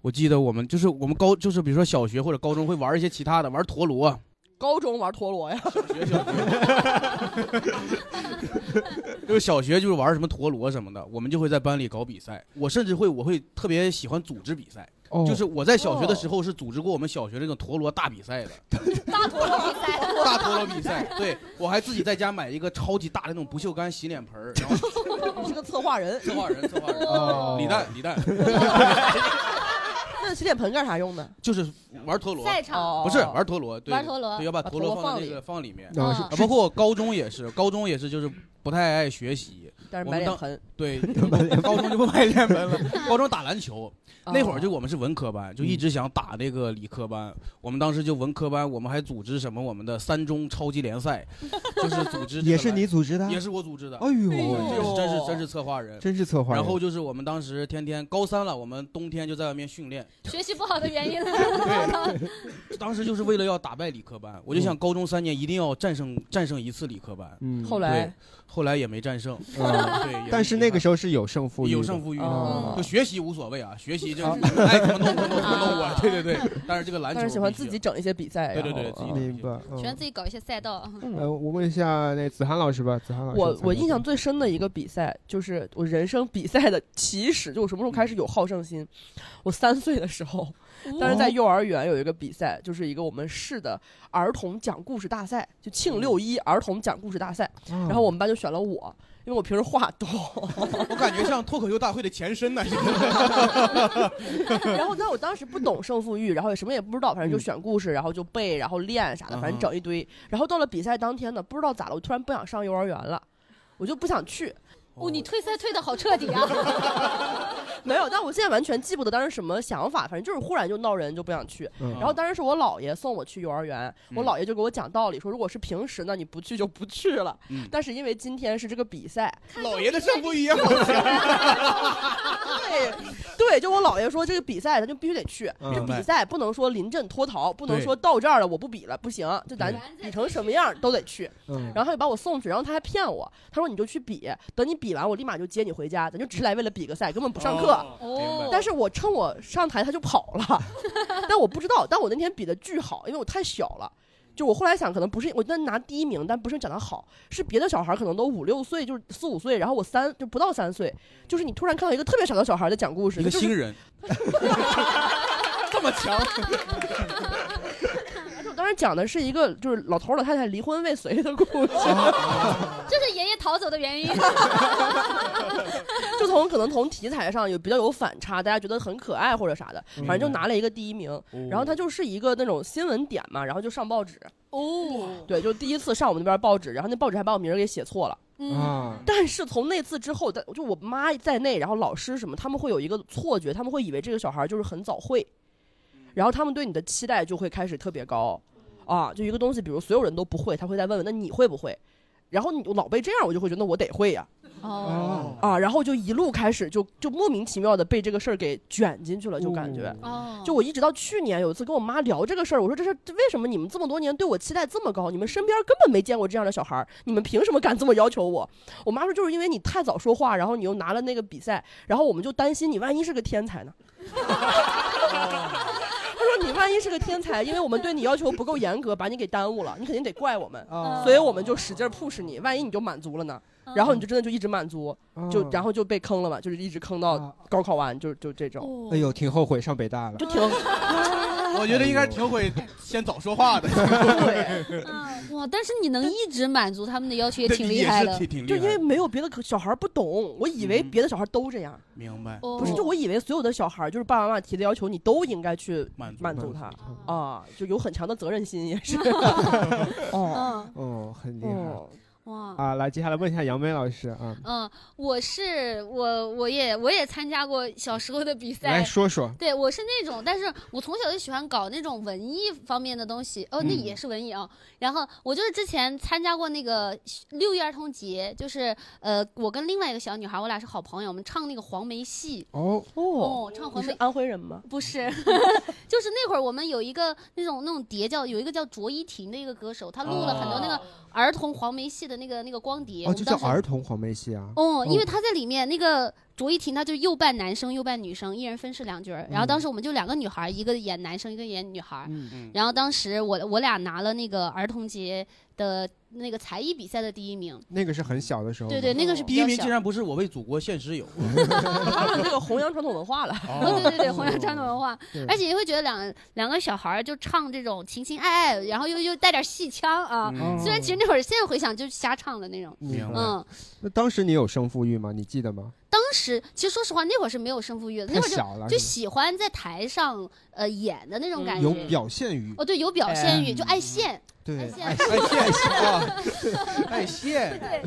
我记得我们就是我们高就是比如说小学或者高中会玩一些其他的，玩陀螺，高中玩陀螺呀，小学小学就是小学就是玩什么陀螺什么的，我们就会在班里搞比赛。我甚至会我会特别喜欢组织比赛，哦。就是我在小学的时候是组织过我们小学这个陀螺大比赛的。大陀螺比赛，大陀螺比赛，对我还自己在家买一个超级大的那种不锈钢洗脸盆儿，然后 你是个策划人，策划人，策划人，哦。李诞，李诞，那洗脸盆干啥用的？就是玩陀螺，赛场不是玩陀螺，对玩陀螺对，要把把陀螺放里放在那个放里面，包括我高中也是，高中也是就是不太爱学习，但是我们当买脸盆，对，高中就不买脸盆了，高中打篮球。哦那会儿就我们是文科班，就一直想打那个理科班。我们当时就文科班，我们还组织什么我们的三中超级联赛，就是组织这个也是你组织的也是我组织的。哎呦这是真是真是策划人，真是策划人然后就是我们当时天天高三了，我们冬天就在外面训练，学习不好的原因。当时就是为了要打败理科班，我就想高中三年一定要战胜战胜一次理科班。嗯后来对后来也没战胜，嗯 对，但是那个时候是有胜负欲的，有胜负欲哦的，就学习无所谓啊，学习就爱怎么弄怎么弄怎么弄我，对对对。但是这个篮球但是喜欢自己整一些比赛，对对对自己嗯明白。嗯喜欢自己搞一些赛道。呃，我问一下那子涵老师吧，子涵老师我我印象最深的一个比赛，就是我人生比赛的起始，就我什么时候开始有好胜心？我三岁的时候，当时在幼儿园有一个比赛，就是一个我们市的儿童讲故事大赛，就庆六一儿童讲故事大赛。嗯然后我们班就选了我，因为我平时话多。我感觉像脱口秀大会的前身呢。然后，但我当时不懂胜负欲，然后也什么也不知道，反正就嗯选故事，然后就背，然后练啥的，反正整一堆。然后到了比赛当天呢，不知道咋了，我突然不想上幼儿园了，我就不想去。哦，你退赛退的好彻底啊！没有，但我现在完全记不得当时什么想法，反正就是忽然就闹人，就不想去。嗯然后当时是我姥爷送我去幼儿园，我嗯姥爷就给我讲道理，说如果是平时呢，你不去就不去了。嗯但是因为今天是这个比赛，姥爷的胜负欲也好强。对对，就我姥爷说这个比赛咱就必须得去，嗯这比赛不能说临阵脱逃，不能对说到这儿了我不比了，不行，就咱比成什么样都得去。嗯然后他就把我送去，然后他还骗我，他说你就去比，等你比完我立马就接你回家，咱就只是来为了比个赛，根本不上课。哦但是我趁我上台他就跑了，但我不知道，但我那天比的巨好，因为我太小了。就我后来想，可能不是我那拿第一名，但不是长得好，是别的小孩可能都五六岁，就是四五岁，然后我三就不到三岁，就是你突然看到一个特别小的小孩在讲故事，一个新人，这么强，讲的是一个就是老头儿老太太离婚未遂的故事，这是爷爷逃走的原因。就从可能从题材上有比较有反差，大家觉得很可爱或者啥的，嗯反正就拿了一个第一名。然后他就是一个那种新闻点嘛，然后就上报纸。哦，对，就第一次上我们那边报纸，然后那报纸还把我名儿给写错了。嗯啊，但是从那次之后，但就我妈在内，然后老师什么，他们会有一个错觉，他们会以为这个小孩就是很早会，然后他们对你的期待就会开始特别高，啊，就一个东西，比如所有人都不会，他会再问问，那你会不会？然后你老被这样，我就会觉得那我得会呀、哦啊，然后就一路开始就就莫名其妙的被这个事儿给卷进去了，就感觉，哦就我一直到去年有一次跟我妈聊这个事儿，我说这是这为什么你们这么多年对我期待这么高？你们身边根本没见过这样的小孩儿，你们凭什么敢这么要求我？我妈说就是因为你太早说话，然后你又拿了那个比赛，然后我们就担心你万一是个天才呢。你万一是个天才，因为我们对你要求不够严格，把你给耽误了，你肯定得怪我们，哦所以我们就使劲 push 你，万一你就满足了呢？然后你就真的就一直满足，就哦然后就被坑了嘛，就是一直坑到高考完，就就这种。哎呦，挺后悔上北大了，就挺。我觉得应该挺会先早说话的。对哇，但是你能一直满足他们的要求，也挺厉害的。就因为没有别的小孩不懂，我以为别的小孩都这样。明白？哦不是，就我以为所有的小孩就是爸爸妈妈提的要求，你都应该去满满足他啊，就有很强的责任心也是。哦，哦，很厉害。哇啊，来，接下来问一下杨梅老师啊，嗯，我是我，我也我也参加过小时候的比赛。来说说对，我是那种，但是我从小就喜欢搞那种文艺方面的东西。哦，那嗯也是文艺啊。然后我就是之前参加过那个六一儿童节，就是呃，我跟另外一个小女孩，我俩是好朋友，我们唱那个黄梅戏。哦哦，唱黄梅。安徽人吗？不是，就是那会儿我们有一个那种那种碟叫有一个叫卓依婷的一个歌手，他录了很多那个儿童黄梅戏的那个那个光碟。哦，就叫儿童黄梅戏啊。哦，因为他在里面那个卓依婷，她就又扮男生又扮女生，一人分饰两角儿。然后当时我们就两个女孩儿，一个演男生，一个演女孩嗯。嗯然后当时我我俩拿了那个儿童节的那个才艺比赛的第一名。那个是很小的时候。对对那个是第一名竟然不是我为祖国献石友，他们这个弘扬传统文化了。哦，对对对，弘扬传统文化，而且你会觉得两两个小孩儿就唱这种情情爱爱，然后又又带点戏腔啊。嗯虽然其实那会儿现在回想就是瞎唱的那种，嗯。那当时你有胜负欲吗？你记得吗？当时其实说实话，那会儿是没有胜负欲的，那会儿太小了就就喜欢在台上呃演的那种感觉，有表现欲。哦，对，有表现欲，哎就爱现。对，爱现 啊，爱现。对，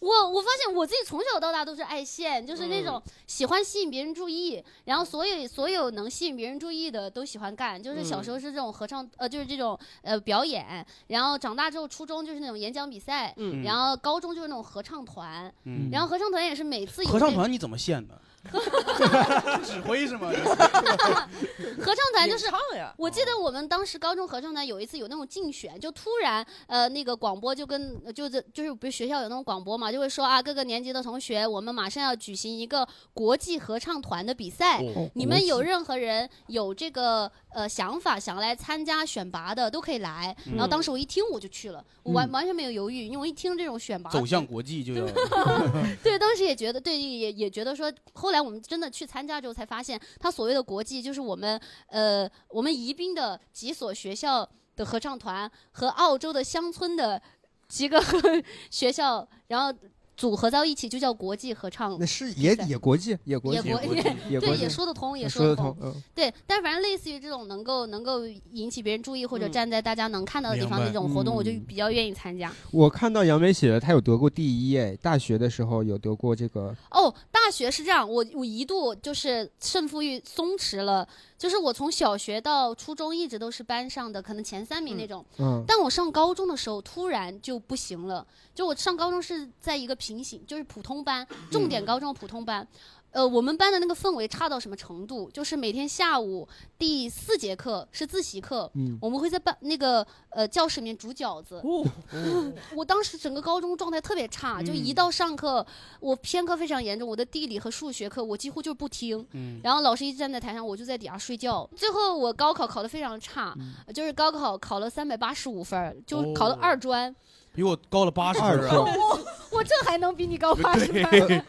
我我发现我自己从小到大都是爱现，就是那种喜欢吸引别人注意，然后所有所有能吸引别人注意的都喜欢干。就是小时候是这种合唱，呃，就是这种呃表演，然后长大之后初中就是那种演讲比赛，嗯然后高中就是那种合唱团，嗯然后合唱团也是每次合唱团你怎么现的？指挥是吗？合唱团就是唱呀我记得我们当时高中合唱团有一次有那种竞选，就突然呃那个广播就跟就是就是不是学校有那种广播嘛，就会说啊各个年级的同学，我们马上要举行一个国际合唱团的比赛，哦你们有任何人有这个呃想法想来参加选拔的都可以来。嗯然后当时我一听我就去了，我完嗯完全没有犹豫，因为我一听这种选拔走向国际就要。对，当时也觉得，对，也也觉得说，后来我们真的去参加之后，才发现，他所谓的国际，就是我们呃，我们宜宾的几所学校的合唱团和澳洲的乡村的几个 学校，然后组合到一起，就叫国际合唱。那是也也国际，也国际，也国对也国际也说得通，也说得得通。嗯，对，但反正类似于这种能够能够引起别人注意或者嗯站在大家能看到的地方的这种活动，我就嗯比较愿意参加。我看到杨梅写的，她有得过第一，哎，大学的时候有得过这个。哦，学是这样，我我一度就是胜负欲松弛了，就是我从小学到初中一直都是班上的可能前三名那种，嗯但我上高中的时候突然就不行了，就我上高中是在一个平行，就是普通班，重点高中普通班。呃，我们班的那个氛围差到什么程度？就是每天下午第四节课是自习课，嗯我们会在班那个呃教室里面煮饺子。我当时整个高中状态特别差，就一嗯到上课，我偏科非常严重，我的地理和数学课我几乎就是不听，嗯然后老师一站在台上，我就在底下睡觉。最后我高考考得非常差，呃就是高考考了三百八十五分，就考了哦二专。比我高了八十分我啊！我我这还能比你高八十分对，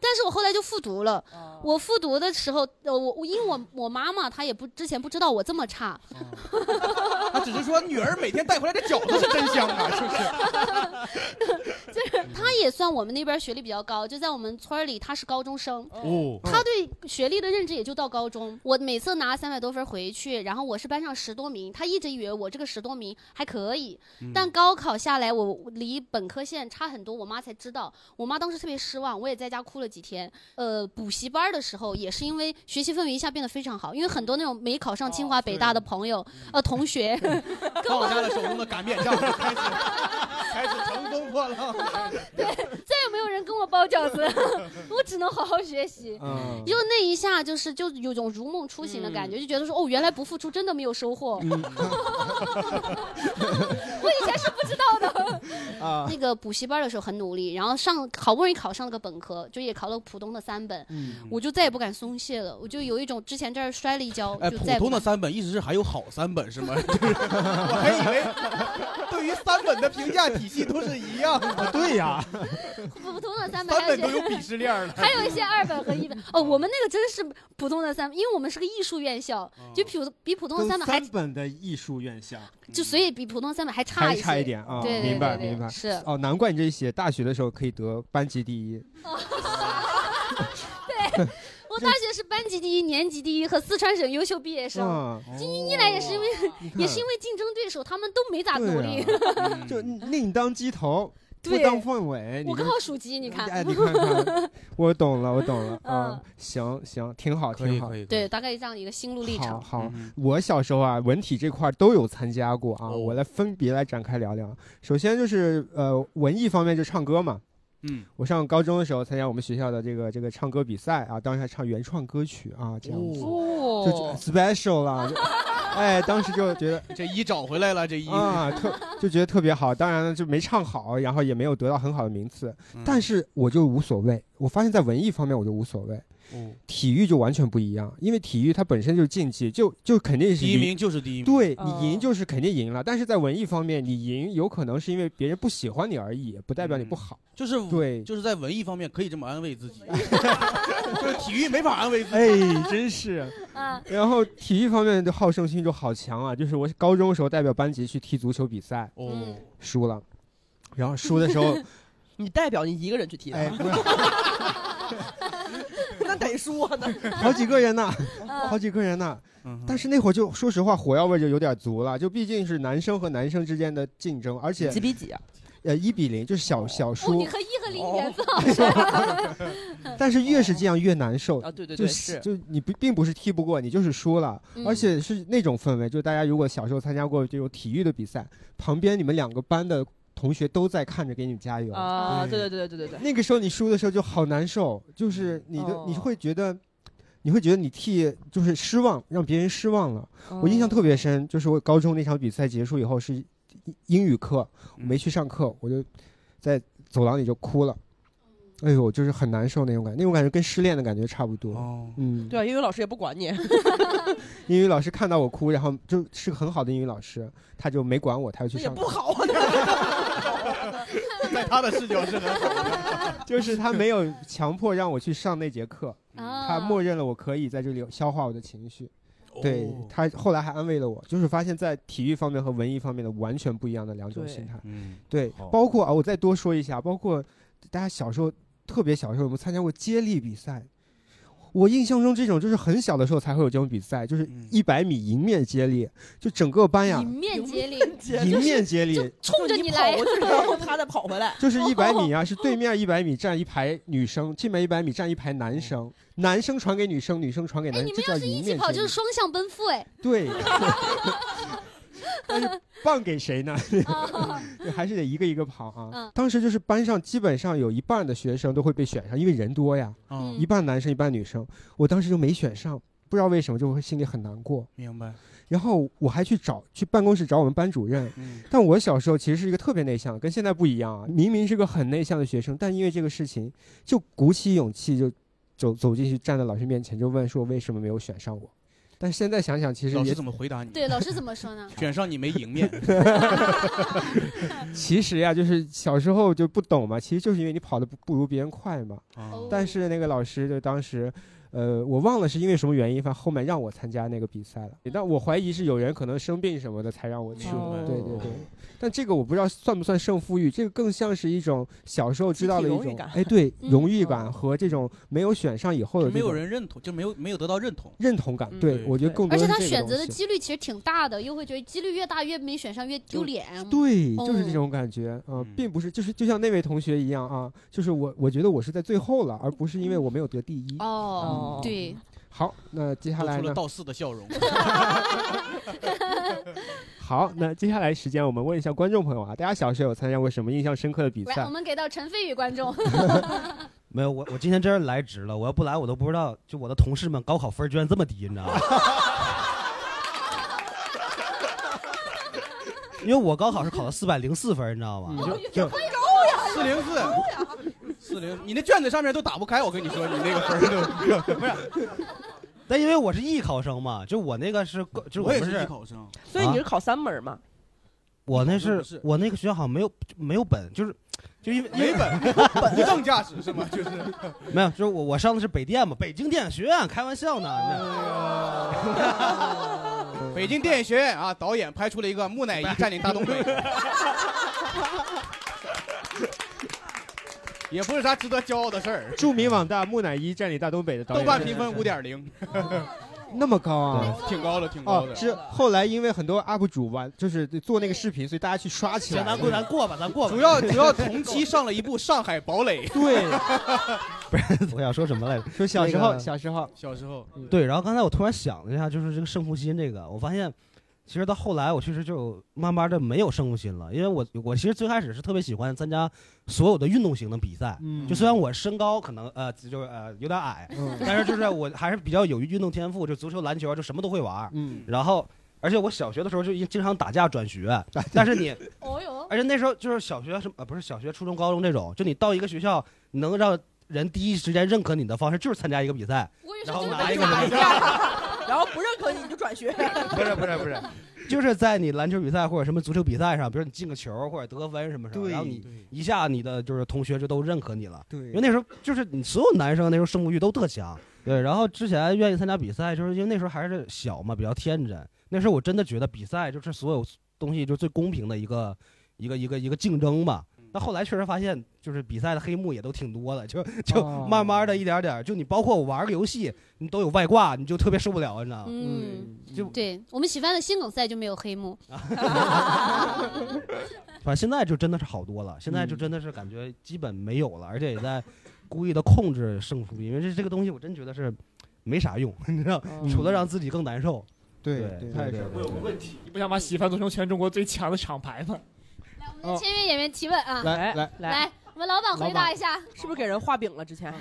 但是我后来就复读了。我复读的时候，呃，我我因为我我妈妈她也不之前不知道我这么差，她只是说女儿每天带回来的饺子是真香啊，是不是？就是她也算我们那边学历比较高，就在我们村里，她是高中生。哦她对学历的认知也就到高中。我每次拿三百多分回去，然后我是班上十多名，她一直以为我这个十多名还可以，嗯但高考下来，我离本科线差很多，我妈才知道。我妈当时特别失望，我也在家哭了几天。呃，补习班的时候也是因为学习氛围一下变得非常好，因为很多那种没考上清华北大的朋友、呃同学，放下了手中的擀面杖，开始开始乘风破浪。再也没有人跟我包饺子，我只能好好学习。嗯就那一下，就是就有种如梦初醒的感觉，就觉得说哦，原来不付出真的没有收获。啊那个补习班的时候很努力，然后上好不容易考上了个本科，就也考了普通的三本，嗯我就再也不敢松懈了。我就有一种之前这儿摔了一跤，哎，普就再普通的三本一直是还有好三本是吗？就 是我还以为 对于三本的评价体系都是一样的。对呀，普通的三本，三本都有鄙视链了。还有一些二本和一本。哦，我们那个真是普通的三本，因为我们是个艺术院校，就普比普通的三本还三本的艺术院校就所以比普通三本还差一些，还差一点啊，对对明白明白，是哦，难怪你这写大学的时候可以得班级第一，对。我大学是班级第一、年级第一和四川省优秀毕业生嗯。精英一来也是因为，也是因为竞争对手他们都没咋努力。就另当鸡头，不当凤尾。你这我刚好属鸡，你看。哎，你看看，我懂了，我懂了啊嗯，行行，挺好，挺好可。以。对，大概这样一个心路历程。好我小时候啊，文体这块儿都有参加过啊，哦我来分别来展开聊聊。首先就是呃，文艺方面就唱歌嘛。嗯，我上高中的时候参加我们学校的这个这个唱歌比赛啊，当时还唱原创歌曲啊，这样子，哦就 special 了。就 哎，当时就觉得这一找回来了，这一啊，特就觉得特别好。当然了，就没唱好，然后也没有得到很好的名次，嗯但是我就无所谓。我发现，在文艺方面我就无所谓。哦体育就完全不一样，因为体育它本身就是竞技，就就肯定是第一名就是第一名。对哦你赢就是肯定赢了，但是在文艺方面，你赢有可能是因为别人不喜欢你而已，不代表你不好。就是对，就是在文艺方面可以这么安慰自己，就是体育没法安慰自己。哎，真是。啊，然后体育方面的好胜心就好强啊！就是我高中的时候代表班级去踢足球比赛，哦，输了，然后输的时候，你代表你一个人去踢的，哎，不是那得说呢，好几个人呢，嗯好几个人呢。嗯但是那会儿就说实话，火药味就有点足了，就毕竟是男生和男生之间的竞争，而且几比几啊？呃，一比零，就是小小哦，输你。和一和零颜色。但是越是这样越难受啊对对就对是就你不并不是踢不过，你就是输了，嗯而且是那种氛围，就大家如果小时候参加过这种体育的比赛，旁边你们两个班的同学都在看着给你们加油。啊，对。对对对对对对，那个时候你输的时候就好难受，就是你的、哦。你会觉得，你会觉得你替就是失望，让别人失望了。我印象特别深，就是我高中那场比赛结束以后是英英语课，我没去上课，我就在走廊里就哭了。哎呦，就是很难受那种感觉，那种感觉跟失恋的感觉差不多。哦，嗯，对啊，英语老师也不管你，英语老师看到我哭，然后就是个很好的英语老师，他就没管我，他就去也上课。不好啊，在他的视角是很好的。就是他没有强迫让我去上那节课，啊他默认了我可以在这里消化我的情绪。对哦他后来还安慰了我，就是发现，在体育方面和文艺方面的完全不一样的两种心态。嗯，对，包括啊，我再多说一下，包括大家小时候特别小时候有没有参加过接力比赛？我印象中这种就是很小的时候才会有这种比赛，就是一百米迎面接力，就整个班呀迎，面接力，迎面接力，冲着你来。跑过去，然后他再跑回来，就是一百米啊，是对面一百米站一排女生，这边一百米站一排男生，男生传给女生，女生传给男生，这叫你们要是一迎面接力。起跑就是。双向奔赴哎。对，但是棒给谁呢？哦对 还是得一个一个跑啊。嗯当时就是班上基本上有一半的学生都会被选上，因为人多呀，嗯一半男生一半女生。我当时就没选上，不知道为什么就会心里很难过。明白。然后我还去找去办公室找我们班主任，嗯但我小时候其实是一个特别内向，跟现在不一样啊。明明是个很内向的学生，但因为这个事情，就鼓起勇气就走走进去，站在老师面前就问说为什么没有选上我。但是现在想想，其实也老师怎么回答你？对，老师怎么说呢？卷上你没赢面。其实呀，就是小时候就不懂嘛，其实就是因为你跑的不不如别人快嘛。哦但是那个老师就当时，呃，我忘了是因为什么原因，反正后面让我参加那个比赛了。但我怀疑是有人可能生病什么的才让我去。对对对。但这个我不知道算不算胜负欲，这个更像是一种小时候知道的一种哎，对，嗯荣誉感和这种没有选上以后的就没有人认同，就没有没有得到认同。认同感。对，我觉得更多而且他选择的几率其实挺大的，又会觉得几率越大越没选上越丢脸。对，就是这嗯种感觉啊、呃并不是就是就像那位同学一样啊，就是我我觉得我是在最后了，而不是因为我没有得第一。哦，对，好，那接下来呢？露出了道四的笑容。好，那接下来时间我们问一下观众朋友啊，大家小时候有参加过什么印象深刻的比，赛我？们给到陈飞宇观众。没有，我我今天真是来值了，我要不来我都不知道，就我的同事们高考分居然这么低，你知道吗？因为我高考是考了四百零四分，你知道吗？就就高呀，四零四，四零，你那卷子上面都打不开，我跟你说，你那个分儿都 不是。但因为我是艺考生嘛，就我那个是，就是我也们是是艺考生所以你是啊考三门嘛？我那是我那个学校好像没有没有本，就是就因为没本无证 驾驶是吗？就是 没有，就是我我上的是北电嘛，北京电影学院，开玩笑呢。北京电影学院啊，导演拍出了一个木乃伊占领大东北，也不是啥值得骄傲的事儿。著名网大木乃伊占领大东北的导豆演，瓣评分五点零，那么高啊？挺高的，挺高的。，哦是后来因为很多 UP 主玩，就是做那个视频，所以大家去刷起来。咱过咱过吧，咱过吧。主要主要 同期上了一部《上海堡垒》。对，不是我想说什么来着？说小时候那个小时候小时候，对，然后刚才我突然想了一下，就是这个胜负心这个，我发现其实到后来我确实就慢慢的没有胜负心了，因为我我其实最开始是特别喜欢参加所有的运动型的比赛，嗯就虽然我身高可能呃就是呃有点矮，嗯但是就是我还是比较有运动天赋，就足球、篮球就什么都会玩，嗯，然后。而且我小学的时候就经常打架转学，但是你，哦哟，而且那时候就是小学什么呃不是小学、初中、高中这种，就你到一个学校能让人第一时间认可你的方式就是参加一个比赛，然后拿一个什么然后不认可你你就转学。不是不是不是，就是在你篮球比赛或者什么足球比赛上，比如你进个球或者得个分什么什么，然后你一下你的就是同学就都认可你了。对因为那时候就是你所有男生那时候胜负欲都特强。对，然后之前愿意参加比赛，就是因为那时候还是小嘛，比较天真。那时候我真的觉得比赛就是所有东西就最公平的一个一个一个一个竞争吧。但后来确实发现，就是比赛的黑幕也都挺多的，就就哦慢慢的一点点，就你包括我玩个游戏，你都有外挂，你就特别受不了，你知道吗？嗯，就对我们喜欢的新梗赛就没有黑幕。反正现在就真的是好多了，现在嗯就真的是感觉基本没有了，而且也在故意的控制胜负，因为这这个东西我真觉得是没啥用，你知道，嗯除了让自己更难受。对对太是对对我有个问题，你不想把喜番做成全中国最强的厂牌吗？签约演员提问啊，来来来，我们老板回答一下。是不是给人画饼了？之前啊，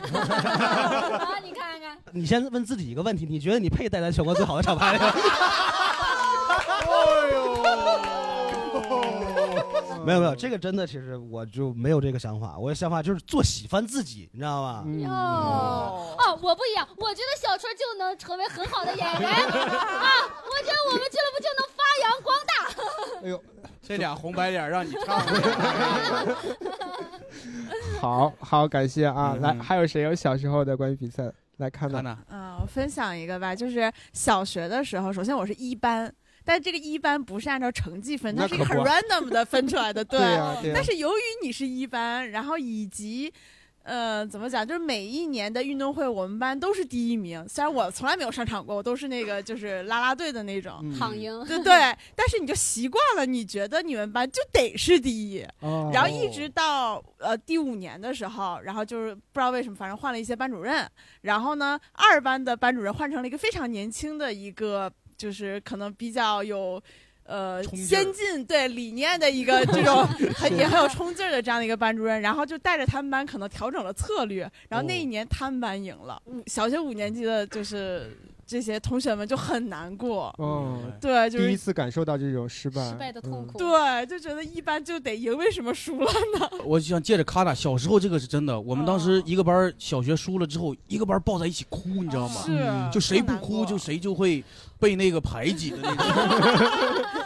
你看看，你先问自己一个问题，你觉得你配带来全国最好的厂牌吗？哎呦，没有没有，这个真的其实我就没有这个想法，我的想法就是做喜欢自己，你知道吗？哟，哦，我不一样，我觉得小春就能成为很好的演员啊，我觉得我们俱乐部就能发扬光大。哎呦，这俩红白脸让你唱，好好感谢啊！嗯来，还有谁有小时候的关于比赛来看呢？啊，我分享一个吧，就是小学的时候，首先我是一班。但这个一班不是按照成绩分，它是一个 random 的分出来的，对呀对啊但是由于你是一班，然后以及，呃，怎么讲？就是每一年的运动会，我们班都是第一名。虽然我从来没有上场过，我都是那个就是啦啦队的那种躺赢对对。但是你就习惯了，你觉得你们班就得是第一。哦然后一直到呃第五年的时候，然后就是不知道为什么，反正换了一些班主任。然后呢，二班的班主任换成了一个非常年轻的一个，就是可能比较有。呃，先进对理念的一个这种 很也很有冲劲儿的这样的一个班主任，然后就带着他们班可能调整了策略，然后那一年他们班赢了，五小学五年级的就是这些同学们就很难过，哦，对，就是第一次感受到这种失败，失败的痛苦。对，就觉得一般就得赢，为什么输了呢？我就想借着卡塔，小时候这个是真的。我们当时一个班儿小学输了之后，一个班抱在一起哭，你知道吗？是就谁不哭，就谁就会被那个排挤的那种。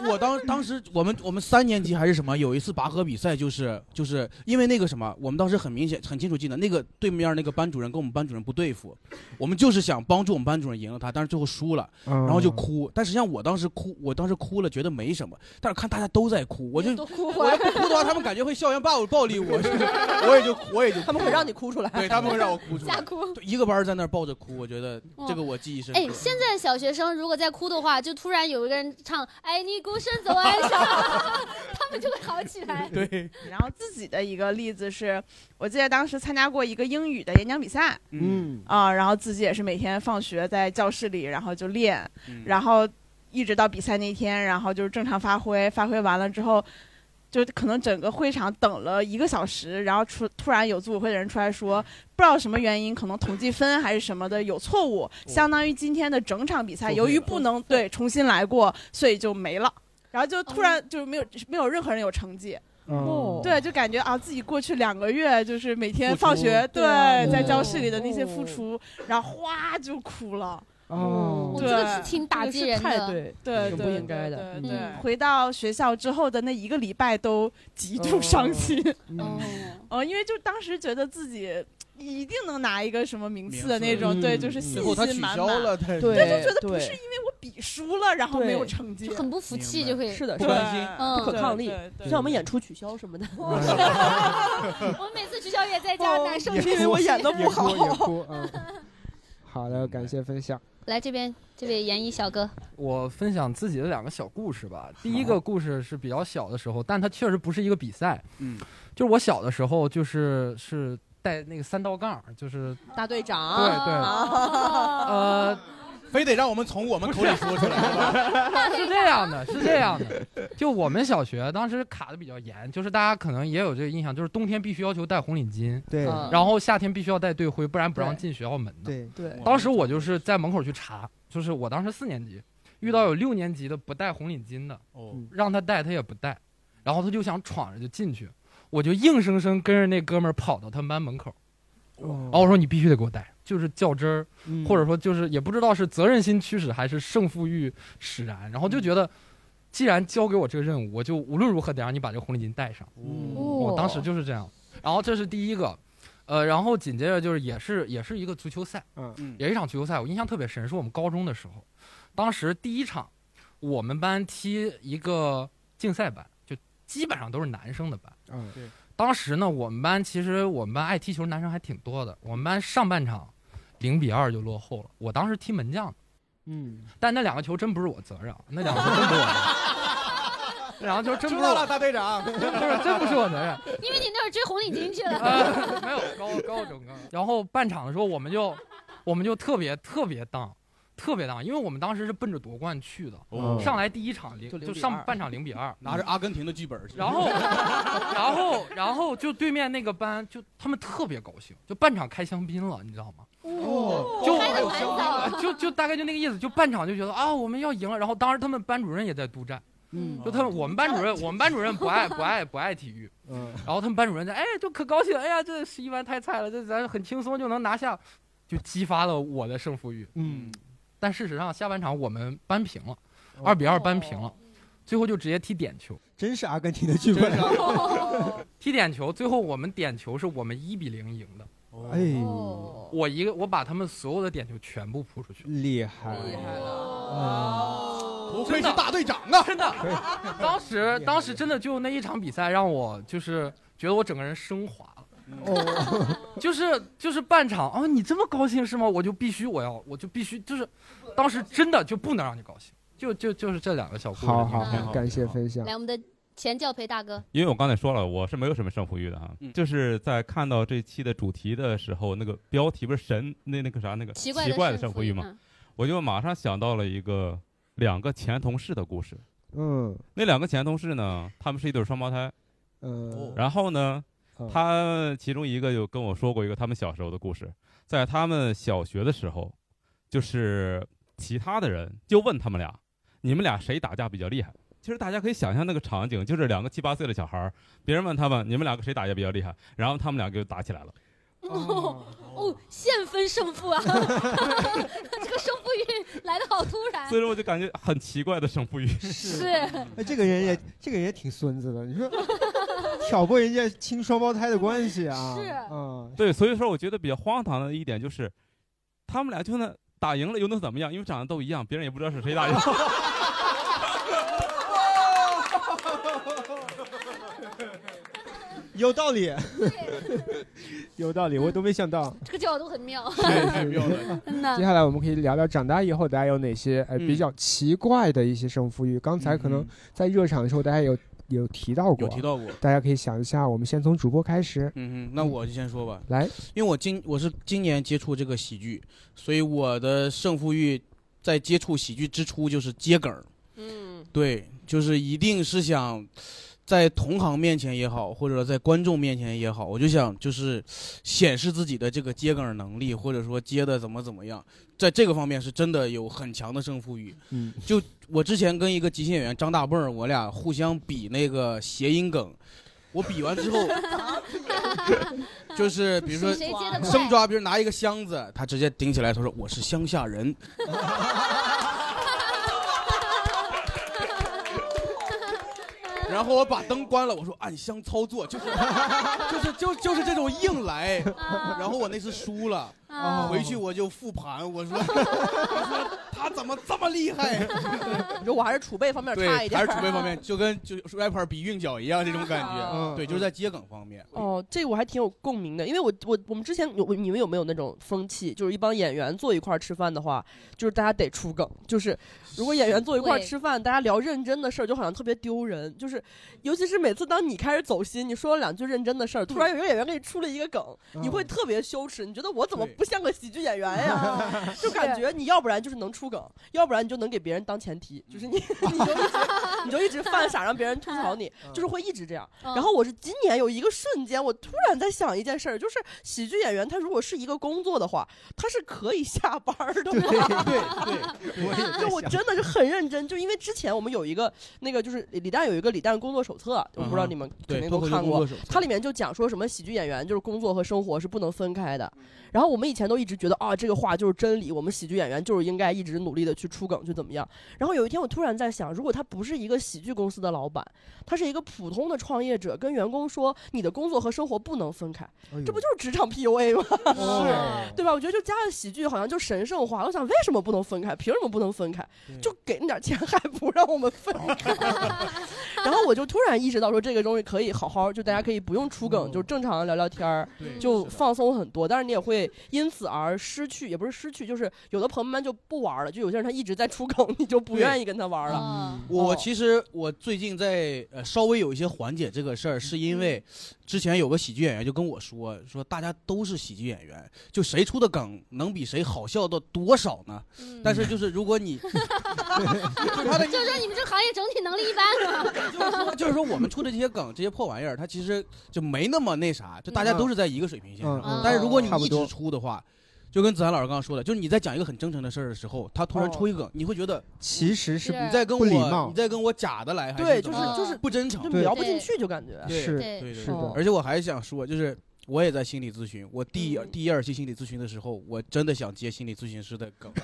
我当当时我们我们三年级还是什么，有一次拔河比赛，就是就是因为那个什么，我们当时很明显很清楚记得，那个对面那个班主任跟我们班主任不对付，我们就是想帮助我们班主任赢了他，但是最后输了，然后就哭。但实际上我当时哭，我当时哭了，觉得没什么，但是看大家都在哭，我就哭我要不哭的话，他们感觉会校园暴暴力我，我也就我也就他们会让你哭出来，对他们会让我哭出来，吓哭一个班在那抱着哭，我觉得这个我记忆深刻。哎，现在小学生如果在哭的话，就突然有一个人唱“爱你孤身走暗巷”，他们就会好起来。对，然后自己的一个例子是，我记得当时参加过一个英语的演讲比赛，嗯啊，然后自己也是每天放学在教室里，然后就练，嗯然后一直到比赛那天，然后就是正常发挥，发挥完了之后。就可能整个会场等了一个小时，然后出突然有组委会的人出来说，不知道什么原因，可能统计分还是什么的有错误，相当于今天的整场比赛由于不能对重新来过，所以就没了。然后就突然就没有没有任何人有成绩。哦对，就感觉啊，自己过去两个月就是每天放学，对在教室里的那些付出，然后哗就哭了。哦我，这个是挺打击人的太对对，挺不对应该的对回到学校之后的那一个礼拜都极度伤心。哦，哦，因为就当时觉得自己一定能拿一个什么名次的那种，对，嗯就是信心满满。对就觉得不是因为我比输了，然后没有成绩，很不服气，就会是的，对是的，嗯不可抗力像我们演出取消什么的。我每次取消也在家难受。也是因为我演的不好。嗯。好的，感谢分享。来这边，这位研一小哥，我分享自己的两个小故事吧。第一个故事是比较小的时候，但它确实不是一个比赛。嗯，就是我小的时候，就是是带那个三道杠，就是大队长，对对呃，非得让我们从我们口里说出来。是这样的，是这样的。就我们小学当时卡的比较严，就是大家可能也有这个印象，就是冬天必须要求戴红领巾，对嗯然后夏天必须要戴队徽，不然不让进学校门的。对对，当时我就是在门口去查，就是我当时四年级，遇到有六年级的不戴红领巾的，哦，让他戴他也不戴，然后他就想闯着就进去，我就硬生生跟着那哥们儿跑到他们班门口，然后我说你必须得给我带，就是较真儿，嗯或者说就是也不知道是责任心驱使还是胜负欲使然，然后就觉得。既然交给我这个任务，我就无论如何得让你把这个红领巾戴上。我当时就是这样，然后这是第一个，呃，然后紧接着就是也是也是一个足球赛，嗯也是一场足球赛，我印象特别深，是我们高中的时候，当时第一场，我们班踢一个竞赛班，就基本上都是男生的班。嗯，对。当时呢，我们班其实我们班爱踢球男生还挺多的，我们班上半场零比二就落后了，我当时踢门将，嗯，但那两个球真不是我责任，啊，那两个球真不是我责任。那两个球真不是我知道了，大队长。不是真不是我责任。因为你那会儿追红领巾去了。呃，没有高高中高。然后半场的时候，我们就我们就特别特别当，特别大，因为我们当时是奔着夺冠去的。哦上来第一场零就0就上半场零比二，拿着阿根廷的剧本去，然后然后然后就对面那个班就他们特别高兴，就半场开香槟了，你知道吗？哦就就就大概就那个意思，就半场就觉得啊我们要赢了，然后当时他们班主任也在督战。嗯就他们，我们班主任，我们班主任不爱不爱不爱体育，嗯，然后他们班主任在，哎，就可高兴，哎呀，这十一班太菜了，这咱很轻松就能拿下，就激发了我的胜负欲。嗯，但事实上下半场我们扳平了，二比二扳平了，最后就直接踢点球，真是阿根廷的剧本。踢点球，最后我们点球是我们一比零赢的。哎，我一个我把他们所有的点球全部扑出去，厉害，厉害了，不愧是大队长啊！真的，当时当时真的就那一场比赛让我就是觉得我整个人升华了。哦，就是就是半场啊，你这么高兴是吗？我就必须我要我就必须就是，当时真的就不能让你高兴，就就就是这两个小故事。好好好，感谢分享。来，我们的前教培大哥，因为我刚才说了，我是没有什么胜负欲的哈，嗯就是在看到这期的主题的时候，那个标题不是神那那个啥那个奇怪的的胜负欲吗嗯？我就马上想到了一个两个前同事的故事。嗯，那两个前同事呢，他们是一对双胞胎。嗯，然后呢嗯，他其中一个就跟我说过一个他们小时候的故事，在他们小学的时候，就是其他的人就问他们俩，你们俩谁打架比较厉害？其实大家可以想象那个场景，就是两个七八岁的小孩儿，别人问他们你们两个谁打架比较厉害，然后他们俩就打起来了。哦哦，现分胜负啊！这个胜负欲来的好突然。所以说我就感觉很奇怪的胜负欲。是哎，这个人也这个人也挺孙子的，你说挑拨人家亲双胞胎的关系啊？是嗯，对，所以说我觉得比较荒唐的一点就是，他们俩就那打赢了又能怎么样？因为长得都一样，别人也不知道是谁打赢。有道理，有道理，我都没想到。这个角度很妙，太妙了真的接。下来我们可以聊聊长大以后大家有哪些呃嗯比较奇怪的一些胜负欲。刚才可能在热场的时候大家有有提到过，有提到过大家可以想一下。我们先从主播开始，嗯哼，那我就先说吧。来，因为我今我是今年接触这个喜剧，所以我的胜负欲在接触喜剧之初就是接梗儿。嗯，对，就是一定是想在同行面前也好，或者在观众面前也好，我就想就是显示自己的这个接梗能力，或者说接的怎么怎么样，在这个方面是真的有很强的胜负欲。嗯，就我之前跟一个即兴演员张大蹦儿，我俩互相比那个谐音梗，我比完之后，就是比如说生抓，比如拿一个箱子，他直接顶起来，他说我是乡下人。然后我把灯关了，我说暗箱操作，就是 就是就就是这种硬来。然后我那次输了，啊回去我就复盘，我说 我说他怎么这么厉害？你说我还是储备方面，差一点，还是储备方面，就跟就 rapper 比韵脚一样这种感觉嗯觉。对，就是在接梗方面。哦，这个我还挺有共鸣的，因为我我我们之前有你们有没有那种风气，就是一帮演员坐一块儿吃饭的话，就是大家得出梗，就是如果演员坐一块儿吃饭，大家聊认真的事儿，就好像特别丢人，就是尤其是每次当你开始走心，你说了两句认真的事儿，突然有一个演员给你出了一个梗，你会特别羞耻，你觉得我怎么不像个喜剧演员呀？就感觉你要不然就是能出梗，要不然你就能给别人当前提，就是你 你就一直你就一直犯傻，让别人吐槽你，就是会一直这样。嗯。然后我是今年有一个瞬间，我突然在想一件事儿，就是喜剧演员他如果是一个工作的话，他是可以下班儿的。对对对 我就我真的是很认真，就因为之前我们有一个那个就是李诞有一个李诞工作手册，我不知道你们肯定都看过。它里面就讲说什么喜剧演员就是工作和生活是不能分开的。然后我们以前都一直觉得啊这个话就是真理，我们喜剧演员就是应该一直努力的去出梗去怎么样。然后有一天我突然在想，如果他不是一个喜剧公司的老板，他是一个普通的创业者，跟员工说你的工作和生活不能分开，哎这不就是职场 PUA 吗？是对吧？我觉得就加了喜剧好像就神圣化。我想为什么不能分开？凭什么不能分开？就给那点钱还不让我们分开？然后我就突然意识到说这个东西可以好好，就大家可以不用出梗，就正常聊聊天儿，就放松很多。但是你也会因此而失去，也不是失去，就是有的朋友们就不玩了，就有些人他一直在出梗，你就不愿意跟他玩了。嗯我其实我最近在呃稍微有一些缓解这个事儿，是因为之前有个喜剧演员就跟我说说大家都是喜剧演员，就谁出的梗能比谁好笑到多少呢？但是就是如果你 就是他的就是说你们这个行业整体能力一般。就是说我们出的这些梗这些破玩意儿，它其实就没那么那啥，就大家都是在一个水平线上。嗯嗯但是如果你一直出的话。就跟子涵老师刚刚说的，就是你在讲一个很真诚的事儿的时候，他突然出一个梗，你会觉得其实是你在跟不礼貌我，你在跟我假的来，还对，怎么样就是就是不真诚，就聊不进去，就感觉对是对对是的而且我还想说，就是我也在心理咨询，我第一、第一二期心理咨询的时候，我真的想接心理咨询师的梗。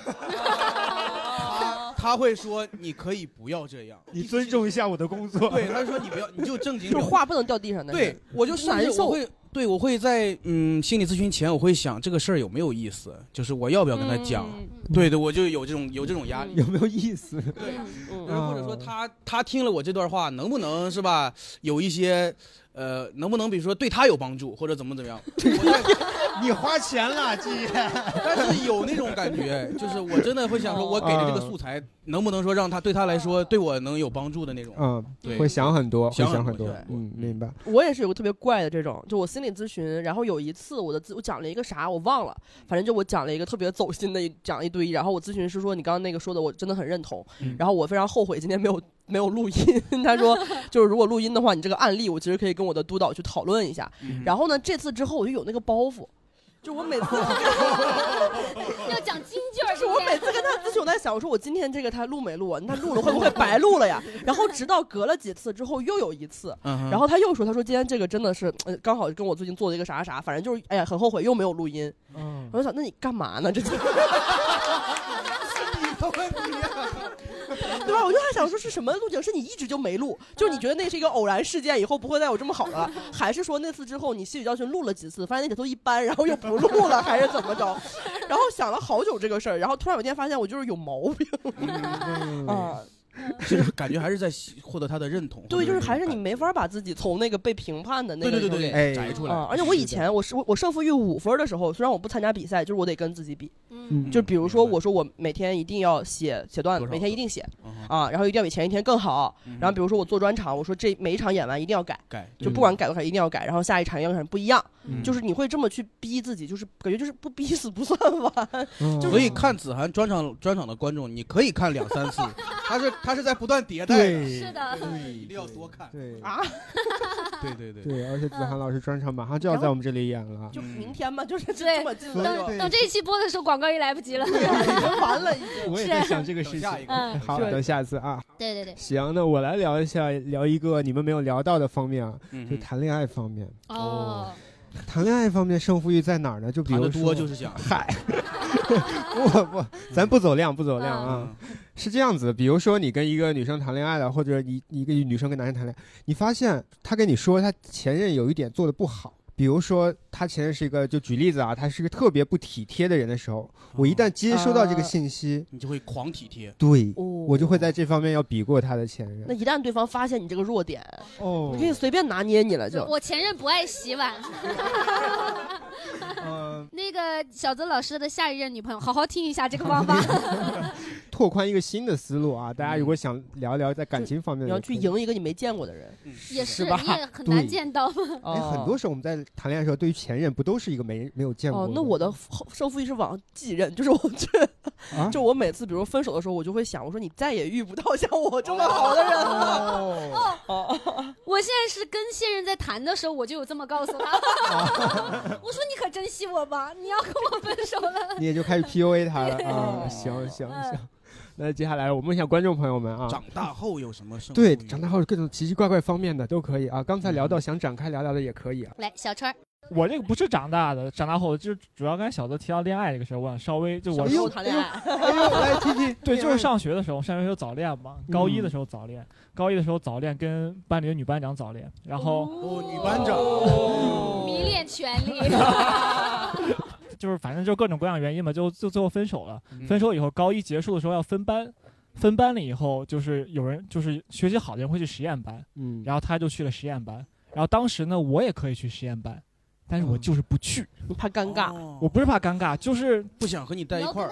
他会说：“你可以不要这样，你尊重一下我的工作。对，他说你不要，你就正经。话不能掉地上的。对，我就难受。甚至我会，对我会在嗯心理咨询前，我会想这个事儿有没有意思，就是我要不要跟他讲。嗯对对，我就有这种有这种压力。有没有意思？对，或者说他他听了我这段话，能不能是吧？有一些呃，能不能比如说对他有帮助，或者怎么怎么样？你花钱了，季爷。但是有那种感觉，就是我真的会想说，我给的这个素材能不能说让他对他来说对我能有帮助的那种？嗯对，会想很多，会想想很多嗯，明白。我也是有个特别怪的这种，就我心理咨询，然后有一次我的咨我讲了一个啥我忘了，反正就我讲了一个特别走心的一讲一堆，然后我咨询师说你刚刚那个说的我真的很认同，嗯然后我非常后悔今天没有没有录音，他说 就是如果录音的话，你这个案例我其实可以跟我的督导去讨论一下，嗯然后呢这次之后我就有那个包袱。就我每次 要讲金句儿，就是我每次跟他咨询，我在想，我说我今天这个他录没录啊？那录了会不会白录了呀？然后直到隔了几次之后，又有一次，然后他又说，他说今天这个真的是，呃，刚好跟我最近做的一个啥啥，反正就是，哎呀，很后悔又没有录音。嗯，我就想，那你干嘛呢？这就。还想说是什么路径？是你一直就没录，就是你觉得那是一个偶然事件，以后不会再有这么好的了，还是说那次之后你吸取教训录了几次，发现那也都一般，然后又不录了，还是怎么着？然后想了好久这个事儿，然后突然有一天发现我就是有毛病啊。就是感觉还是在获得他的认同。对，就是还是你没法把自己从那个被评判的那个对对对对里头给哎摘出来啊而且我以前我是我胜负欲五分的时候，虽然我不参加比赛，就是我得跟自己比。嗯就比如说我说我每天一定要写写段子，每天一定写啊，然后一定要比前一天更好。然后比如说我做专场，我说这每一场演完一定要改，改就不管改多少一定要改，然后下一场要跟不一样嗯，就是你会这么去逼自己，就是感觉就是不逼死不算完。所以看子涵专场专场的观众，你可以看两三次，他是他是在不断迭代的，对是的。对，一定要多看。对。啊，对对对。对，而且子涵老师专场马上就要在我们这里演了，就明天嘛，就是对这么近了。等等这一期播的时候，广告也来不及了，已经完了，已经。我也在想这个事情。嗯。好，是。等下次啊。对对对。行，那我来聊一下，聊一个你们没有聊到的方面啊，嗯就谈恋爱方面。哦，谈恋爱方面胜负欲在哪儿呢？就比如说，多就是想。嗨，不不，咱不走量，不走量啊。是这样子，比如说你跟一个女生谈恋爱了，或者你你一个女生跟男生谈恋爱，你发现他跟你说他前任有一点做的不好，比如说他前任是一个，就举例子啊，他是一个特别不体贴的人的时候，我一旦接收到这个信息，你就会狂体贴。对、哦我就会在这方面要比过他的前任。那一旦对方发现你这个弱点，哦我可以随便拿捏你了就。我前任不爱洗碗。嗯那个小泽老师的下一任女朋友，好好听一下这个方法。拓宽一个新的思路啊！大家如果想聊聊在感情方面的，你要去赢一个你没见过的人，也是，吧你也很难见到。哎，很多时候我们在谈恋爱的时候，对于前任不都是一个没没有见过？，哦那我的胜负欲是往继任，就是我觉得，啊就我每次比如分手的时候，我就会想，我说你再也遇不到像我这么好的人了。哦，我现在是跟现任在谈的时候，我就有这么告诉他。我说你可珍惜我吧，你要跟我分手了。你也就开始 PUA 他了对啊！行行行，那接下来我问一下观众朋友们啊，长大后有什么对长大后各种奇奇怪怪方面的都可以啊。刚才聊到想展开聊聊的也可以啊。来，小川儿，我这个不是长大的，长大后就是主要刚才小泽提到恋爱这个事儿，我想稍微就我小时候谈恋爱哎呦来听听对，就是上学的时候，上学的时候早恋嘛，高一的时候早恋，高一的时候早恋跟班里的女班长早恋，然后哦，女班长，迷恋权力。就是反正就各种各样原因嘛，就就最后分手了。嗯分手以后，高一结束的时候要分班，分班了以后，就是有人就是学习好的人会去实验班，嗯，然后他就去了实验班。然后当时呢，我也可以去实验班，但是我就是不去，你怕尴尬，我不是怕尴尬，就是不想和你在一块儿。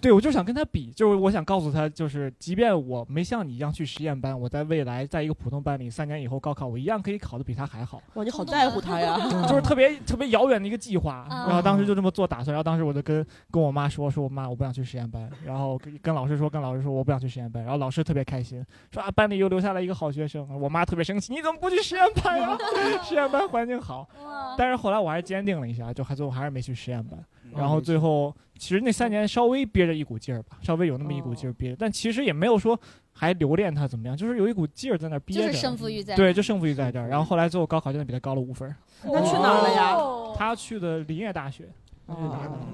对，我就想跟他比，就是我想告诉他，就是即便我没像你一样去实验班，我在未来在一个普通班里，三年以后高考，我一样可以考得比他还好。哇，你好在乎他呀！就是特别特别遥远的一个计划，啊。然后当时就这么做打算，然后当时我就跟跟我妈说，说我妈我不想去实验班，然后跟跟老师说，跟老师说我不想去实验班，然后老师特别开心，说啊班里又留下来一个好学生，我妈特别生气，你怎么不去实验班呀？实验班环境好，但是后来我还是坚定了一下，就还最后还是没去实验班，然后最后其实那三年稍微憋着一股劲儿吧，稍微有那么一股劲儿憋着，但其实也没有说还留恋他怎么样，就是有一股劲儿在那儿憋着，就是胜负欲在对，就胜负欲在这儿，然后后来最后高考真的比他高了五分儿。那去哪儿了呀？他去的林业大学。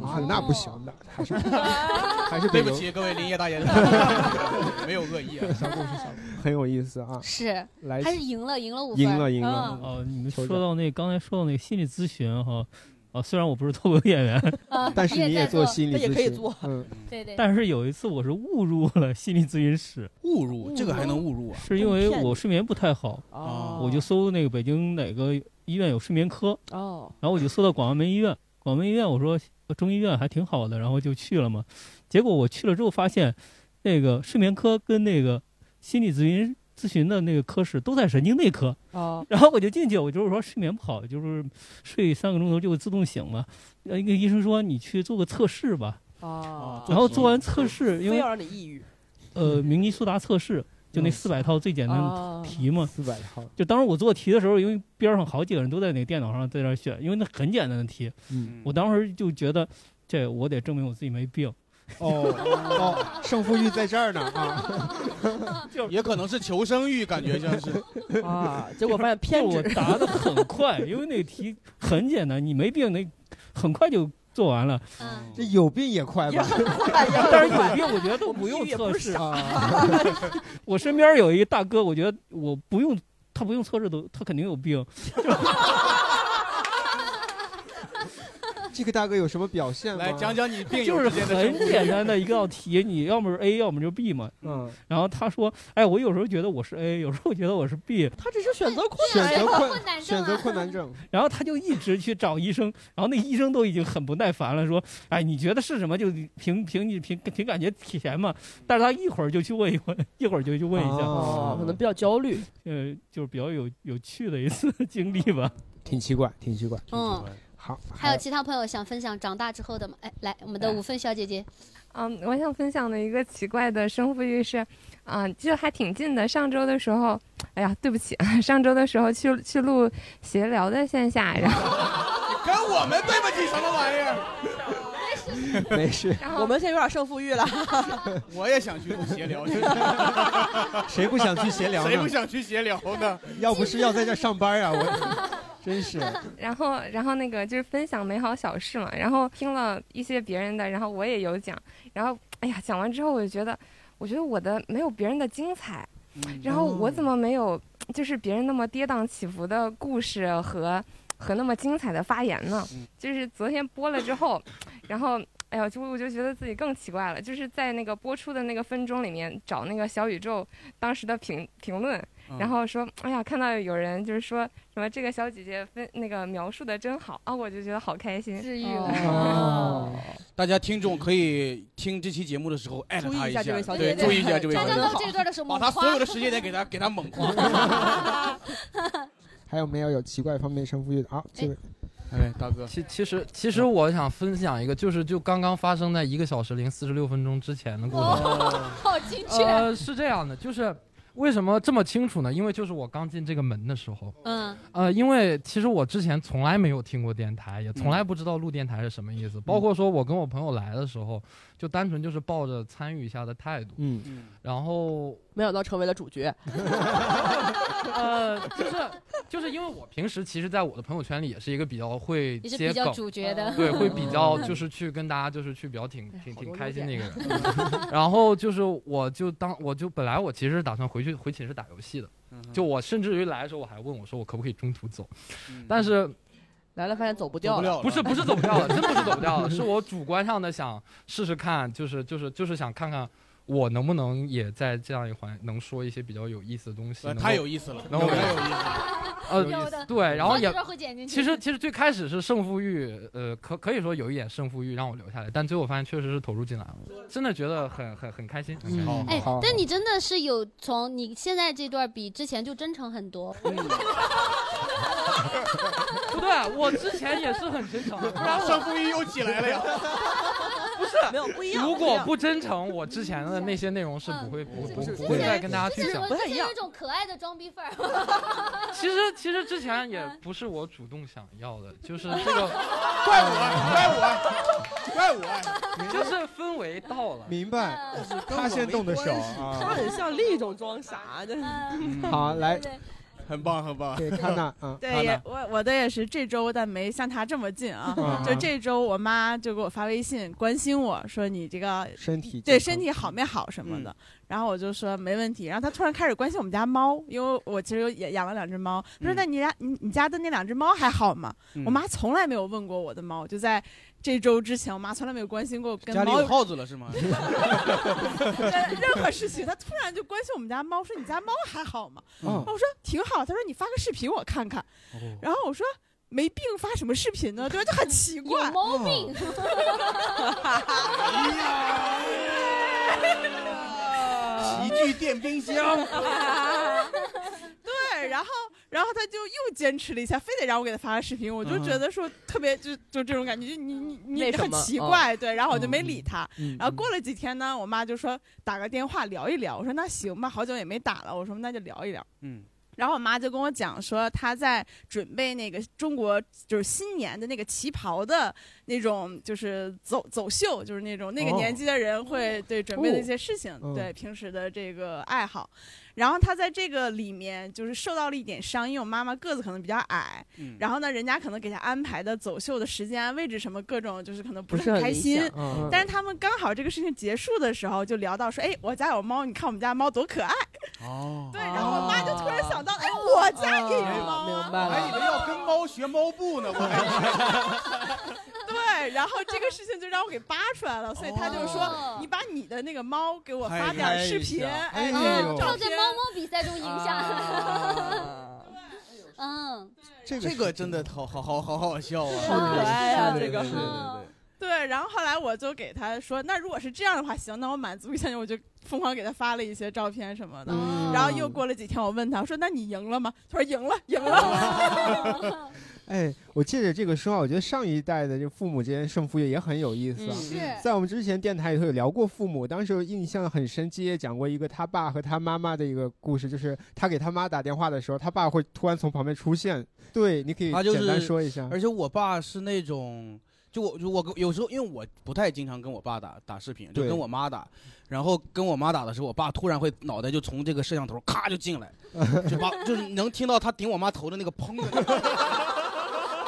啊，那不行的，还是 还是对不起各位林业大爷，没有恶意啊，小故事小故事。很有意思啊。是，来还是赢了，赢了五分，赢了赢了嗯哦，你们说到那刚才说到那个心理咨询哈，啊，虽然我不是脱口演员 啊但是你也做做心理他也可以咨询做嗯，对对但是有一次我是误入了心理咨询室，误入这个还能误入啊？是因为我睡眠不太好，啊我就搜那个北京哪个医院有睡眠科，哦，然后我就搜到广安门医院，广安门医院我说呃中医院还挺好的，然后就去了嘛。结果我去了之后发现，那个睡眠科跟那个心理咨询咨询的那个科室都在神经内科。哦，然后我就进去，我就是说睡眠不好，就是睡三个钟头就会自动醒嘛。呃，一个医生说你去做个测试吧。哦然后做完测试，因为非要让你抑郁，呃，明尼苏达测试，就那嗯四百套最简单哦的题嘛，四百套。就当时我做题的时候，因为边上好几个人都在那个电脑上在那选，因为那很简单的题，嗯，我当时就觉得这我得证明我自己没病。哦哦，胜负欲在这儿呢啊，就也可能是求生欲，感觉像是 啊，结果发现偏就我，答的很快，因为那个题很简单，你没病那很快就做完了。这有病也快吧？但是有病我觉得都不用测试啊。我身边有一个大哥，我觉得我不用他不用测试都他肯定有病。这个大哥有什么表现吗？来讲讲你病就是友之间的很生活简单的一道题，你要么是 A，要么就 B 嘛。嗯。然后他说：“哎，我有时候觉得我是 A，有时候觉得我是 B。”他只是选择困选择难呀，困选择困难症。然后他就一直去找医生，然后那医生都已经很不耐烦了，说：“哎，你觉得是什么？就凭凭你凭凭感觉填嘛。”但是他一会儿就去问一问，一会儿就去问一下，哦，可能比较焦虑，呃，就是比较有有趣的一次经历吧。挺奇怪，挺奇怪。嗯，好，还有其他朋友想分享长大之后的吗？哎，来，我们的五分小姐姐，嗯，我想分享的一个奇怪的生父欲是，啊、就还挺近的。上周的时候，哎呀，对不起，上周的时候去去录闲聊的线下，然后跟我们对不起什么玩意儿？没事，我们现在有点胜负欲了。我也想去聊，谁不想去闲聊？谁不想去闲聊呢？要不是要在这上班啊，我真是。然后然后那个就是分享美好小事嘛，然后听了一些别人的，然后我也有讲，然后哎呀，讲完之后我就觉得，我觉得我的没有别人的精彩，然后我怎么没有就是别人那么跌宕起伏的故事和和那么精彩的发言呢？就是昨天播了之后，然后。哎呀，就我就觉得自己更奇怪了，就是在那个播出的那个分钟里面找那个小宇宙当时的评评论，然后说，哎呀，看到有人就是说什么这个小姐姐分那个描述的真好啊，我就觉得好开心，治愈了。哦，大家听众可以听这期节目的时候艾特他下，注意一下这位小对，姐姐注意一下这位小姐姐大家到这段的时候把他所有的时间点给他给他猛夸。还有没有有奇怪方面胜负欲的？啊，这位，哎，大哥，其其实其实我想分享一个，就是就刚刚发生在一个小时零四十六分钟之前的故事。哦 好精确。呃，是这样的，就是为什么这么清楚呢？因为就是我刚进这个门的时候，嗯呃，因为其实我之前从来没有听过电台，也从来不知道录电台是什么意思。包括说我跟我朋友来的时候，就单纯就是抱着参与一下的态度。嗯，然后没想到成为了主角。呃，就是就是因为我平时其实，在我的朋友圈里也是一个比较会也是比较接梗，主角的。对，会比较嗯。就是去跟大家就是去比较挺挺挺开心的一个人。然后就是我就当我就本来我其实是打算回去回寝室打游戏的，就我甚至于来的时候我还问我说我可不可以中途走，但是。来了发现走不掉了，不是不是走不掉了，真不是走不掉了，是我主观上的想试试看，就是就是就是想看看我能不能也在这样一环能说一些比较有意思的东西呃。能够太有意思了能够有的有意思呃，对，然后也其实其实最开始是胜负欲，呃，可可以说有一点胜负欲让我留下来，但最后发现确实是投入进来了，真的觉得很很很开心。很开心哎，但你真的是有从你现在这段比之前就真诚很多。不对，我之前也是很真诚，不然我胜负欲又起来了呀。不是没有不一样如果不真诚，我之前的那些内容是不会不不不会再跟大家去讲。不太一样，有一种可爱的装逼范儿。其实其实之前也不是我主动想要的，就是这个 怪我怪我怪我，就是氛围到了，明白，他先动的手他啊。很像另一种装傻，真的。好，来，很棒很棒。对，康纳，嗯，对，也我我的也是这周，但没像他这么近啊。嗯就这周，我妈就给我发微信关心我说你这个身体对身体好没好什么的。然后我就说没问题。然后他突然开始关心我们家猫，因为我其实有也养了两只猫。他说：“那你家你你家的那两只猫还好吗？”嗯我妈从来没有问过我的猫，就在这周之前，我妈从来没有关心过跟猫家里有耗子了是吗？任何事情，她突然就关心我们家猫，说你家猫还好吗？嗯然后我说挺好。她说你发个视频我看看。然后我说没病发什么视频呢？对吧？就很奇怪，有毛病。喜剧 电冰箱。对，然后他就又坚持了一下，非得让我给他发个视频，我就嗯觉得说特别就就这种感觉，就你你你很奇怪，嗯对，然后我就没理他。嗯然后过了几天呢，我妈就说打个电话聊一聊，我说那行吧，好久也没打了，我说那就聊一聊。嗯。然后我妈就跟我讲说，她在准备那个中国就是新年的那个旗袍的那种，就是走走秀，就是那种那个哦年纪的人会对准备的一些事情，哦对平时的这个爱好。然后他在这个里面就是受到了一点伤，因为我妈妈个子可能比较矮，嗯然后呢，人家可能给他安排的走秀的时间啊、位置什么各种，就是可能不不是很开心。嗯但是他们刚好这个事情结束的时候，就聊到说，哎，我家有猫，你看我们家猫多可爱。哦，对，然后我妈就突然想到，哎，我家也有猫、啊，明白我还以为要跟猫学猫步呢，我还 对，然后这个事情就让我给扒出来了，所以他就说，哦你把你的那个猫给我发点视频，哎，照片猫猫比赛中赢下。嗯，这个这个真的好好好好好笑啊，好可爱啊这个对对对对对。对，然后后来我就给他说，那如果是这样的话，行，那我满足一下你，我就疯狂给他发了一些照片什么的。嗯。然后又过了几天，我问他，我说那你赢了吗？他说赢了，赢了。哎，我借着这个说啊，我觉得上一代的这父母之间胜负欲也很有意思啊。嗯是在我们之前电台里头有聊过父母，当时印象很深，基也讲过一个他爸和他妈妈的一个故事，就是他给他妈打电话的时候，他爸会突然从旁边出现。对，你可以他就简单说一下。而且我爸是那种，就我就我有时候因为我不太经常跟我爸打打视频，就跟我妈打，然后跟我妈打的时候，我爸突然会脑袋就从这个摄像头咔就进来，就把就是能听到他顶我妈头的那个砰的那个，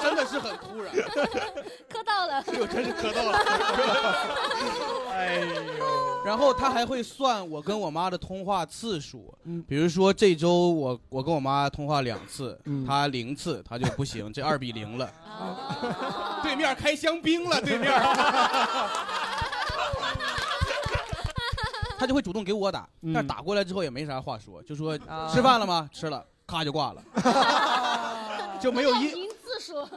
真的是很突然，磕到了，哎呦真是磕到了。哎呦！然后他还会算我跟我妈的通话次数，比如说这周我我跟我妈通话两次，她零次，她就不行，这二比零了。对面开香槟了，对面。他就会主动给我打，但是打过来之后也没啥话说，就说吃饭了吗？吃了，咔就挂了，就没有一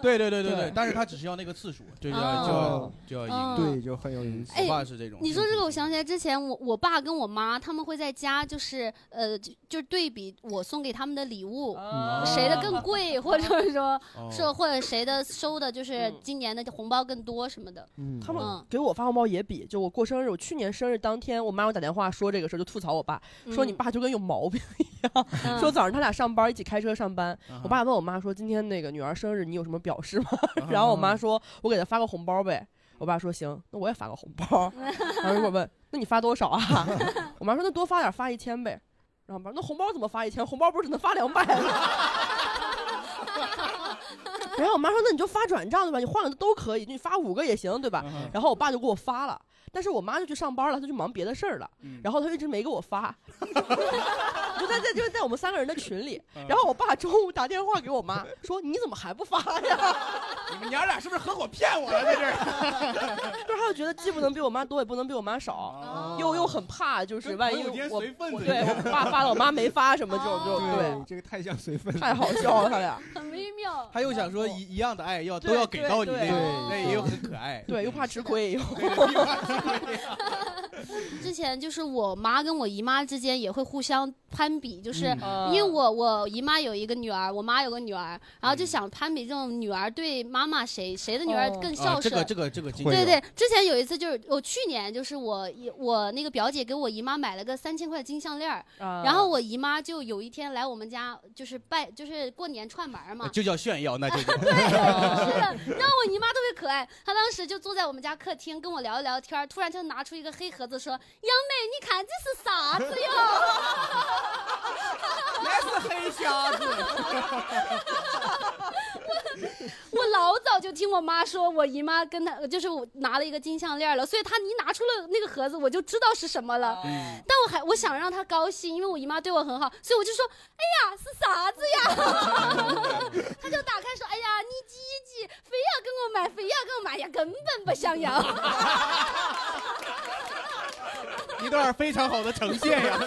对对对对对对，但是他只是要那个次数，就要哦。就要就要哦。赢。对，就很有意思。我爸是这种。你说这个，我想起来之前我我爸跟我妈他们会在家，就是呃，就就对比我送给他们的礼物，谁的更贵，或者说 哦。是或者谁的收的就是今年的红包更多什么的。嗯。他们嗯。给我发红包也比，就我过生日，我去年生日当天，我妈给我打电话说这个事儿，就吐槽我爸，说嗯你爸就跟有毛病一样，说早上他俩上班一起开车上班，嗯。我爸问我妈说今天那个女儿生日你有什么表示吗？然后我妈说我给她发个红包呗，我爸说行，那我也发个红包，然后一会儿问那你发多少啊？我妈说那多发点，发一千呗。然后我爸说那红包怎么发一千？红包不是只能发两百吗？然后我妈说：“那你就发转账对吧？你换个都可以，你发五个也行对吧？”然后我爸就给我发了，但是我妈就去上班了，她就忙别的事儿了，然后她一直没给我发，就在在就在我们三个人的群里。然后我爸中午打电话给我妈说：“你怎么还不发呀？” 你们娘俩是不是合伙骗我了？在这儿。就是他就觉得既不能比我妈多，也不能比我妈少，又又很怕，就是万一我随份我对我爸发了，我妈没发什么这种就对，这个太像随份子，太好笑了，他俩。很微妙。他又想说一一样的爱要都要给到你对那种，对那也有很可爱。对，又怕吃亏，又 之前就是我妈跟我姨妈之间也会互相攀比，就是嗯因为我我姨妈有一个女儿，我妈有个女儿，然后就想攀比这种女儿对妈妈谁谁的女儿更孝顺。啊这个这个这个对对，之前有一次就是我去年就是我姨我那个表姐给我姨妈买了个三千块金项链然后我姨妈就有一天来我们家就是拜就是过年串门嘛，就叫炫耀，那就 对。是的，然后我姨妈特别可爱，她当时就坐在我们家客厅跟我聊一聊天儿，突然就拿出一个黑盒子说：“杨梅，你看这是啥子哟？” 那是黑瞎子。我老早就听我妈说，我姨妈跟她就是我拿了一个金项链了，所以她一拿出了那个盒子，我就知道是什么了。嗯但我还我想让她高兴，因为我姨妈对我很好，所以我就说，哎呀，是啥子呀？她就打开说，哎呀，你挤一挤，非要跟我买，非要跟我买呀，根本不想要。一段非常好的呈现呀。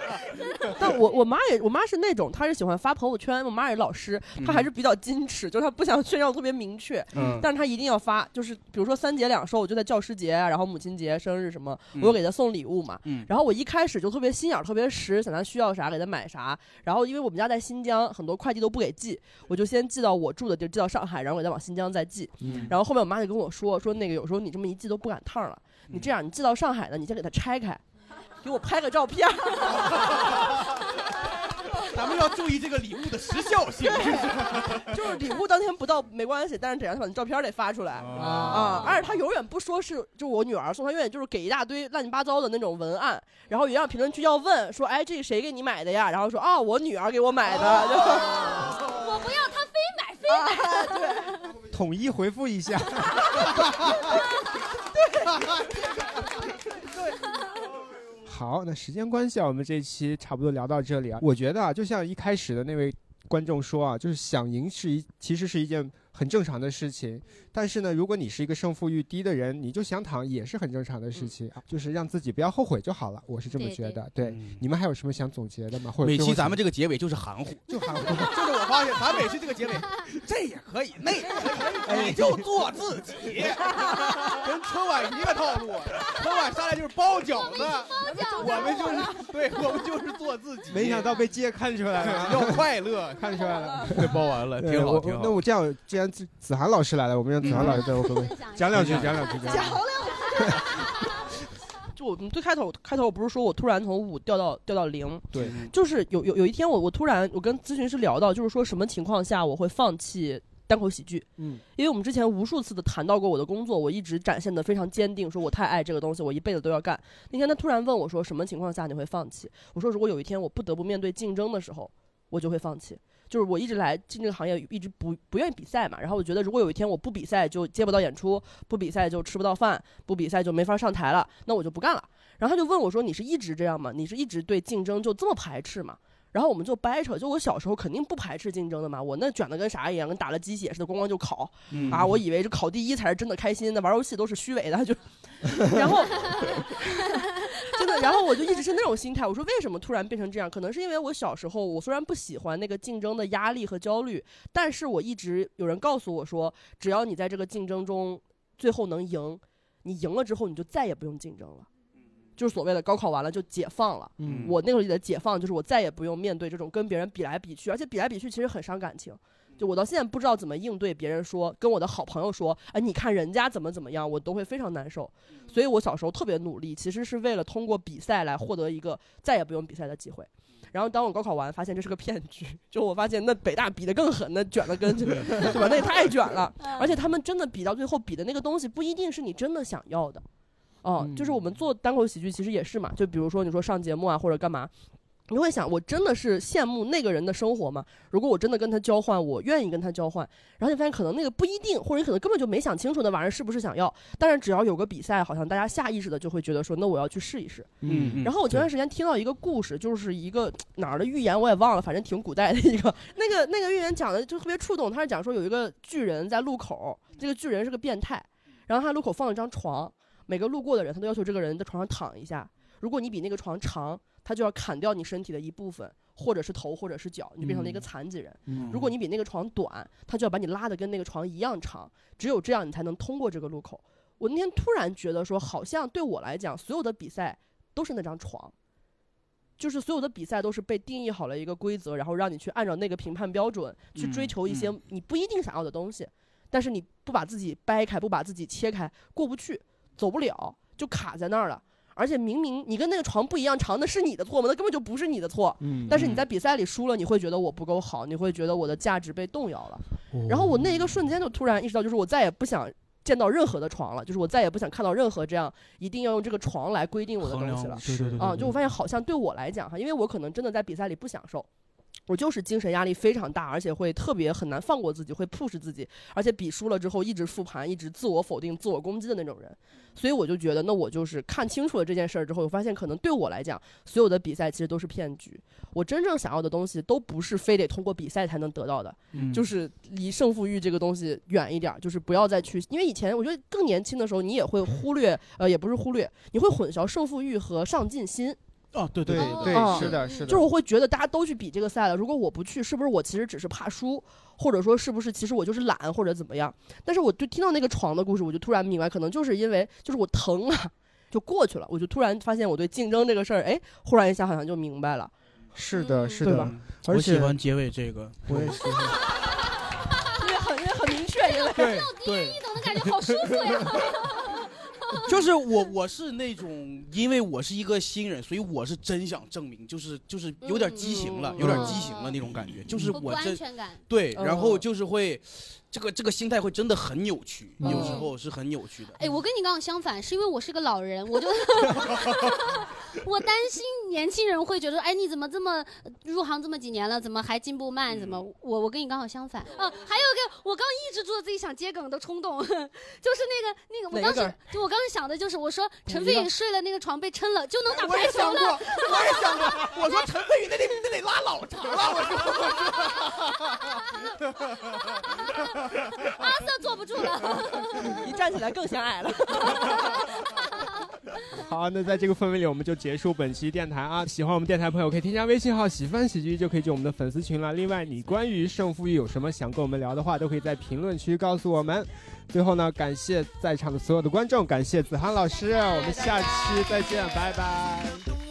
但我我妈也，我妈是那种，她是喜欢发朋友圈。我妈也是老师，她还是比较矜持，就是她不想炫耀特别明确，嗯但是她一定要发，就是比如说三节两寿，我就在教师节啊，然后母亲节、生日什么，嗯我就给她送礼物嘛。嗯然后我一开始就特别心眼特别实，想她需要啥给她买啥。然后因为我们家在新疆，很多快递都不给寄，我就先寄到我住的地儿，寄到上海，然后我再往新疆再寄。嗯然后后面我妈就跟我说，说那个有时候你这么一寄都不赶趟了，你这样你寄到上海呢，你先给它拆开，给我拍个照片儿。咱们要注意这个礼物的时效性。就是礼物当天不到没关系，但是得让他把照片得发出来啊！而且他永远不说是就我女儿送，他永远就是给一大堆乱七八糟的那种文案，然后也让评论区要问说，哎，这谁给你买的呀？然后说啊，我女儿给我买的。我不要，他非买非买。对，统一回复一下。好，那时间关系啊，我们这一期差不多聊到这里啊。我觉得啊，就像一开始的那位观众说啊，就是想赢是一其实是一件很正常的事情。但是呢，如果你是一个胜负欲低的人，你就想躺也是很正常的事情啊，就是让自己不要后悔就好了。我是这么觉得。对，你们还有什么想总结的吗？或者每最后想期咱们这个结尾就是含糊，就含糊。就是我发现咱每期这个结尾，这也可以，那也可以，你就做自己，跟春晚一个套路。春晚上来就是包饺子，我们就是对，我们就是做自己。没想到被街看出来了，要快乐，看出来了，对，包完了，挺好，挺好。那我这样，既然子子涵老师来了，我们让子涵老师对我可不可以讲两句，讲两句，讲两句。就我们最开头开头我不是说我突然从五掉到掉到零，对，就是有有有一天我我突然我跟咨询师聊到，就是说什么情况下我会放弃单口喜剧？嗯，因为我们之前无数次的谈到过我的工作，我一直展现的非常坚定，说我太爱这个东西，我一辈子都要干。那天他突然问我说，什么情况下你会放弃？我说如果有一天我不得不面对竞争的时候，我就会放弃。就是我一直来进这个行业，一直不不愿意比赛嘛。然后我觉得，如果有一天我不比赛就接不到演出，不比赛就吃不到饭，不比赛就没法上台了，那我就不干了。然后他就问我说：“你是一直这样吗？你是一直对竞争就这么排斥吗？”然后我们就掰扯，就我小时候肯定不排斥竞争的嘛，我那卷的跟啥一样，跟打了鸡血似的，咣咣就考、嗯啊！我以为这考第一才是真的开心那，玩游戏都是虚伪的，就，然后 真的，然后我就一直是那种心态。我说为什么突然变成这样？可能是因为我小时候，我虽然不喜欢那个竞争的压力和焦虑，但是我一直有人告诉我说，只要你在这个竞争中最后能赢，你赢了之后你就再也不用竞争了。就是所谓的高考完了就解放了。嗯我那个里的解放就是我再也不用面对这种跟别人比来比去，而且比来比去其实很伤感情。就我到现在不知道怎么应对别人说跟我的好朋友说，哎，你看人家怎么怎么样，我都会非常难受。所以我小时候特别努力，其实是为了通过比赛来获得一个再也不用比赛的机会。然后当我高考完，发现这是个骗局，就我发现那北大比的更狠，那卷的跟这个，对吧？那也太卷了，而且他们真的比到最后比的那个东西不一定是你真的想要的。哦，就是我们做单口喜剧其实也是嘛，就比如说你说上节目啊或者干嘛，你会想我真的是羡慕那个人的生活吗？如果我真的跟他交换，我愿意跟他交换，然后你发现可能那个不一定，或者你可能根本就没想清楚那玩意儿是不是想要，但是只要有个比赛，好像大家下意识的就会觉得说，那我要去试一试。嗯嗯然后我前段时间听到一个故事，就是一个哪儿的寓言我也忘了，反正挺古代的一个。那个那个寓言讲的就特别触动，他是讲说有一个巨人在路口，这个巨人是个变态，然后他路口放了一张床，每个路过的人他都要求这个人在床上躺一下，如果你比那个床长，他就要砍掉你身体的一部分。或者是头，或者是脚，你就变成了一个嗯残疾人。嗯如果你比那个床短，他就要把你拉的跟那个床一样长，只有这样你才能通过这个路口。我那天突然觉得说，好像对我来讲，所有的比赛都是那张床，就是所有的比赛都是被定义好了一个规则，然后让你去按照那个评判标准去追嗯求一些你不一定想要的东西，但是你不把自己掰开，不把自己切开，过不去，走不了，就卡在那儿了。而且明明你跟那个床不一样长，那是你的错吗？那根本就不是你的错。嗯但是你在比赛里输了，你会觉得我不够好，你会觉得我的价值被动摇了。然后我那一个瞬间就突然意识到，就是我再也不想见到任何的床了，就是我再也不想看到任何这样一定要用这个床来规定我的东西了。对对对对啊，就我发现好像对我来讲哈，因为我可能真的在比赛里不享受。我就是精神压力非常大，而且会特别很难放过自己，会 push 自己，而且比输了之后一直复盘，一直自我否定、自我攻击的那种人。所以我就觉得，那我就是看清楚了这件事儿之后，我发现可能对我来讲，所有的比赛其实都是骗局。我真正想要的东西都不是非得通过比赛才能得到的，嗯就是离胜负欲这个东西远一点儿，就是不要再去，因为以前我觉得更年轻的时候，你也会忽略，呃，也不是忽略，你会混淆胜负欲和上进心。哦，对对对啊是的是的就是我会觉得大家都去比这个赛了，如果我不去，是不是我其实只是怕输，或者说是不是其实我就是懒或者怎么样？但是我就听到那个床的故事，我就突然明白，可能就是因为就是我疼啊，就过去了，我就突然发现我对竞争这个事儿，哎，忽然一下好像就明白了。是的，是的对吧，而且我喜欢结尾这个，我也是。因为很因为很明确，因为对 对，懂的感觉好舒服呀。就是我我是那种，因为我是一个新人，所以我是真想证明，就是就是有点畸形了，有点畸形了那种感觉，就是不安我真全感。对，嗯然后就是会，这个这个心态会真的很扭曲，嗯有时候是很扭曲的。哎，我跟你刚好相反，是因为我是个老人，我就 我担心年轻人会觉得，哎，你怎么这么入行这么几年了，怎么还进步慢？怎么我我跟你刚好相反啊？还有一个，我刚抑制住了自己想接梗的冲动，就是那个那个，我当时就我刚刚想的就是，我说陈飞宇睡了那个床被撑了，就能打我也排球了。想过，我也想过，我说陈飞宇那得那得拉老长了，我说。阿瑟坐不住了，一站起来更显矮了。好，那在这个氛围里，我们就结束本期电台啊！喜欢我们电台的朋友可以添加微信号“喜欢喜剧”，就可以进我们的粉丝群了。另外，你关于胜负欲有什么想跟我们聊的话，都可以在评论区告诉我们。最后呢，感谢在场的所有的观众，感谢子涵老师，我们下期再见，拜拜。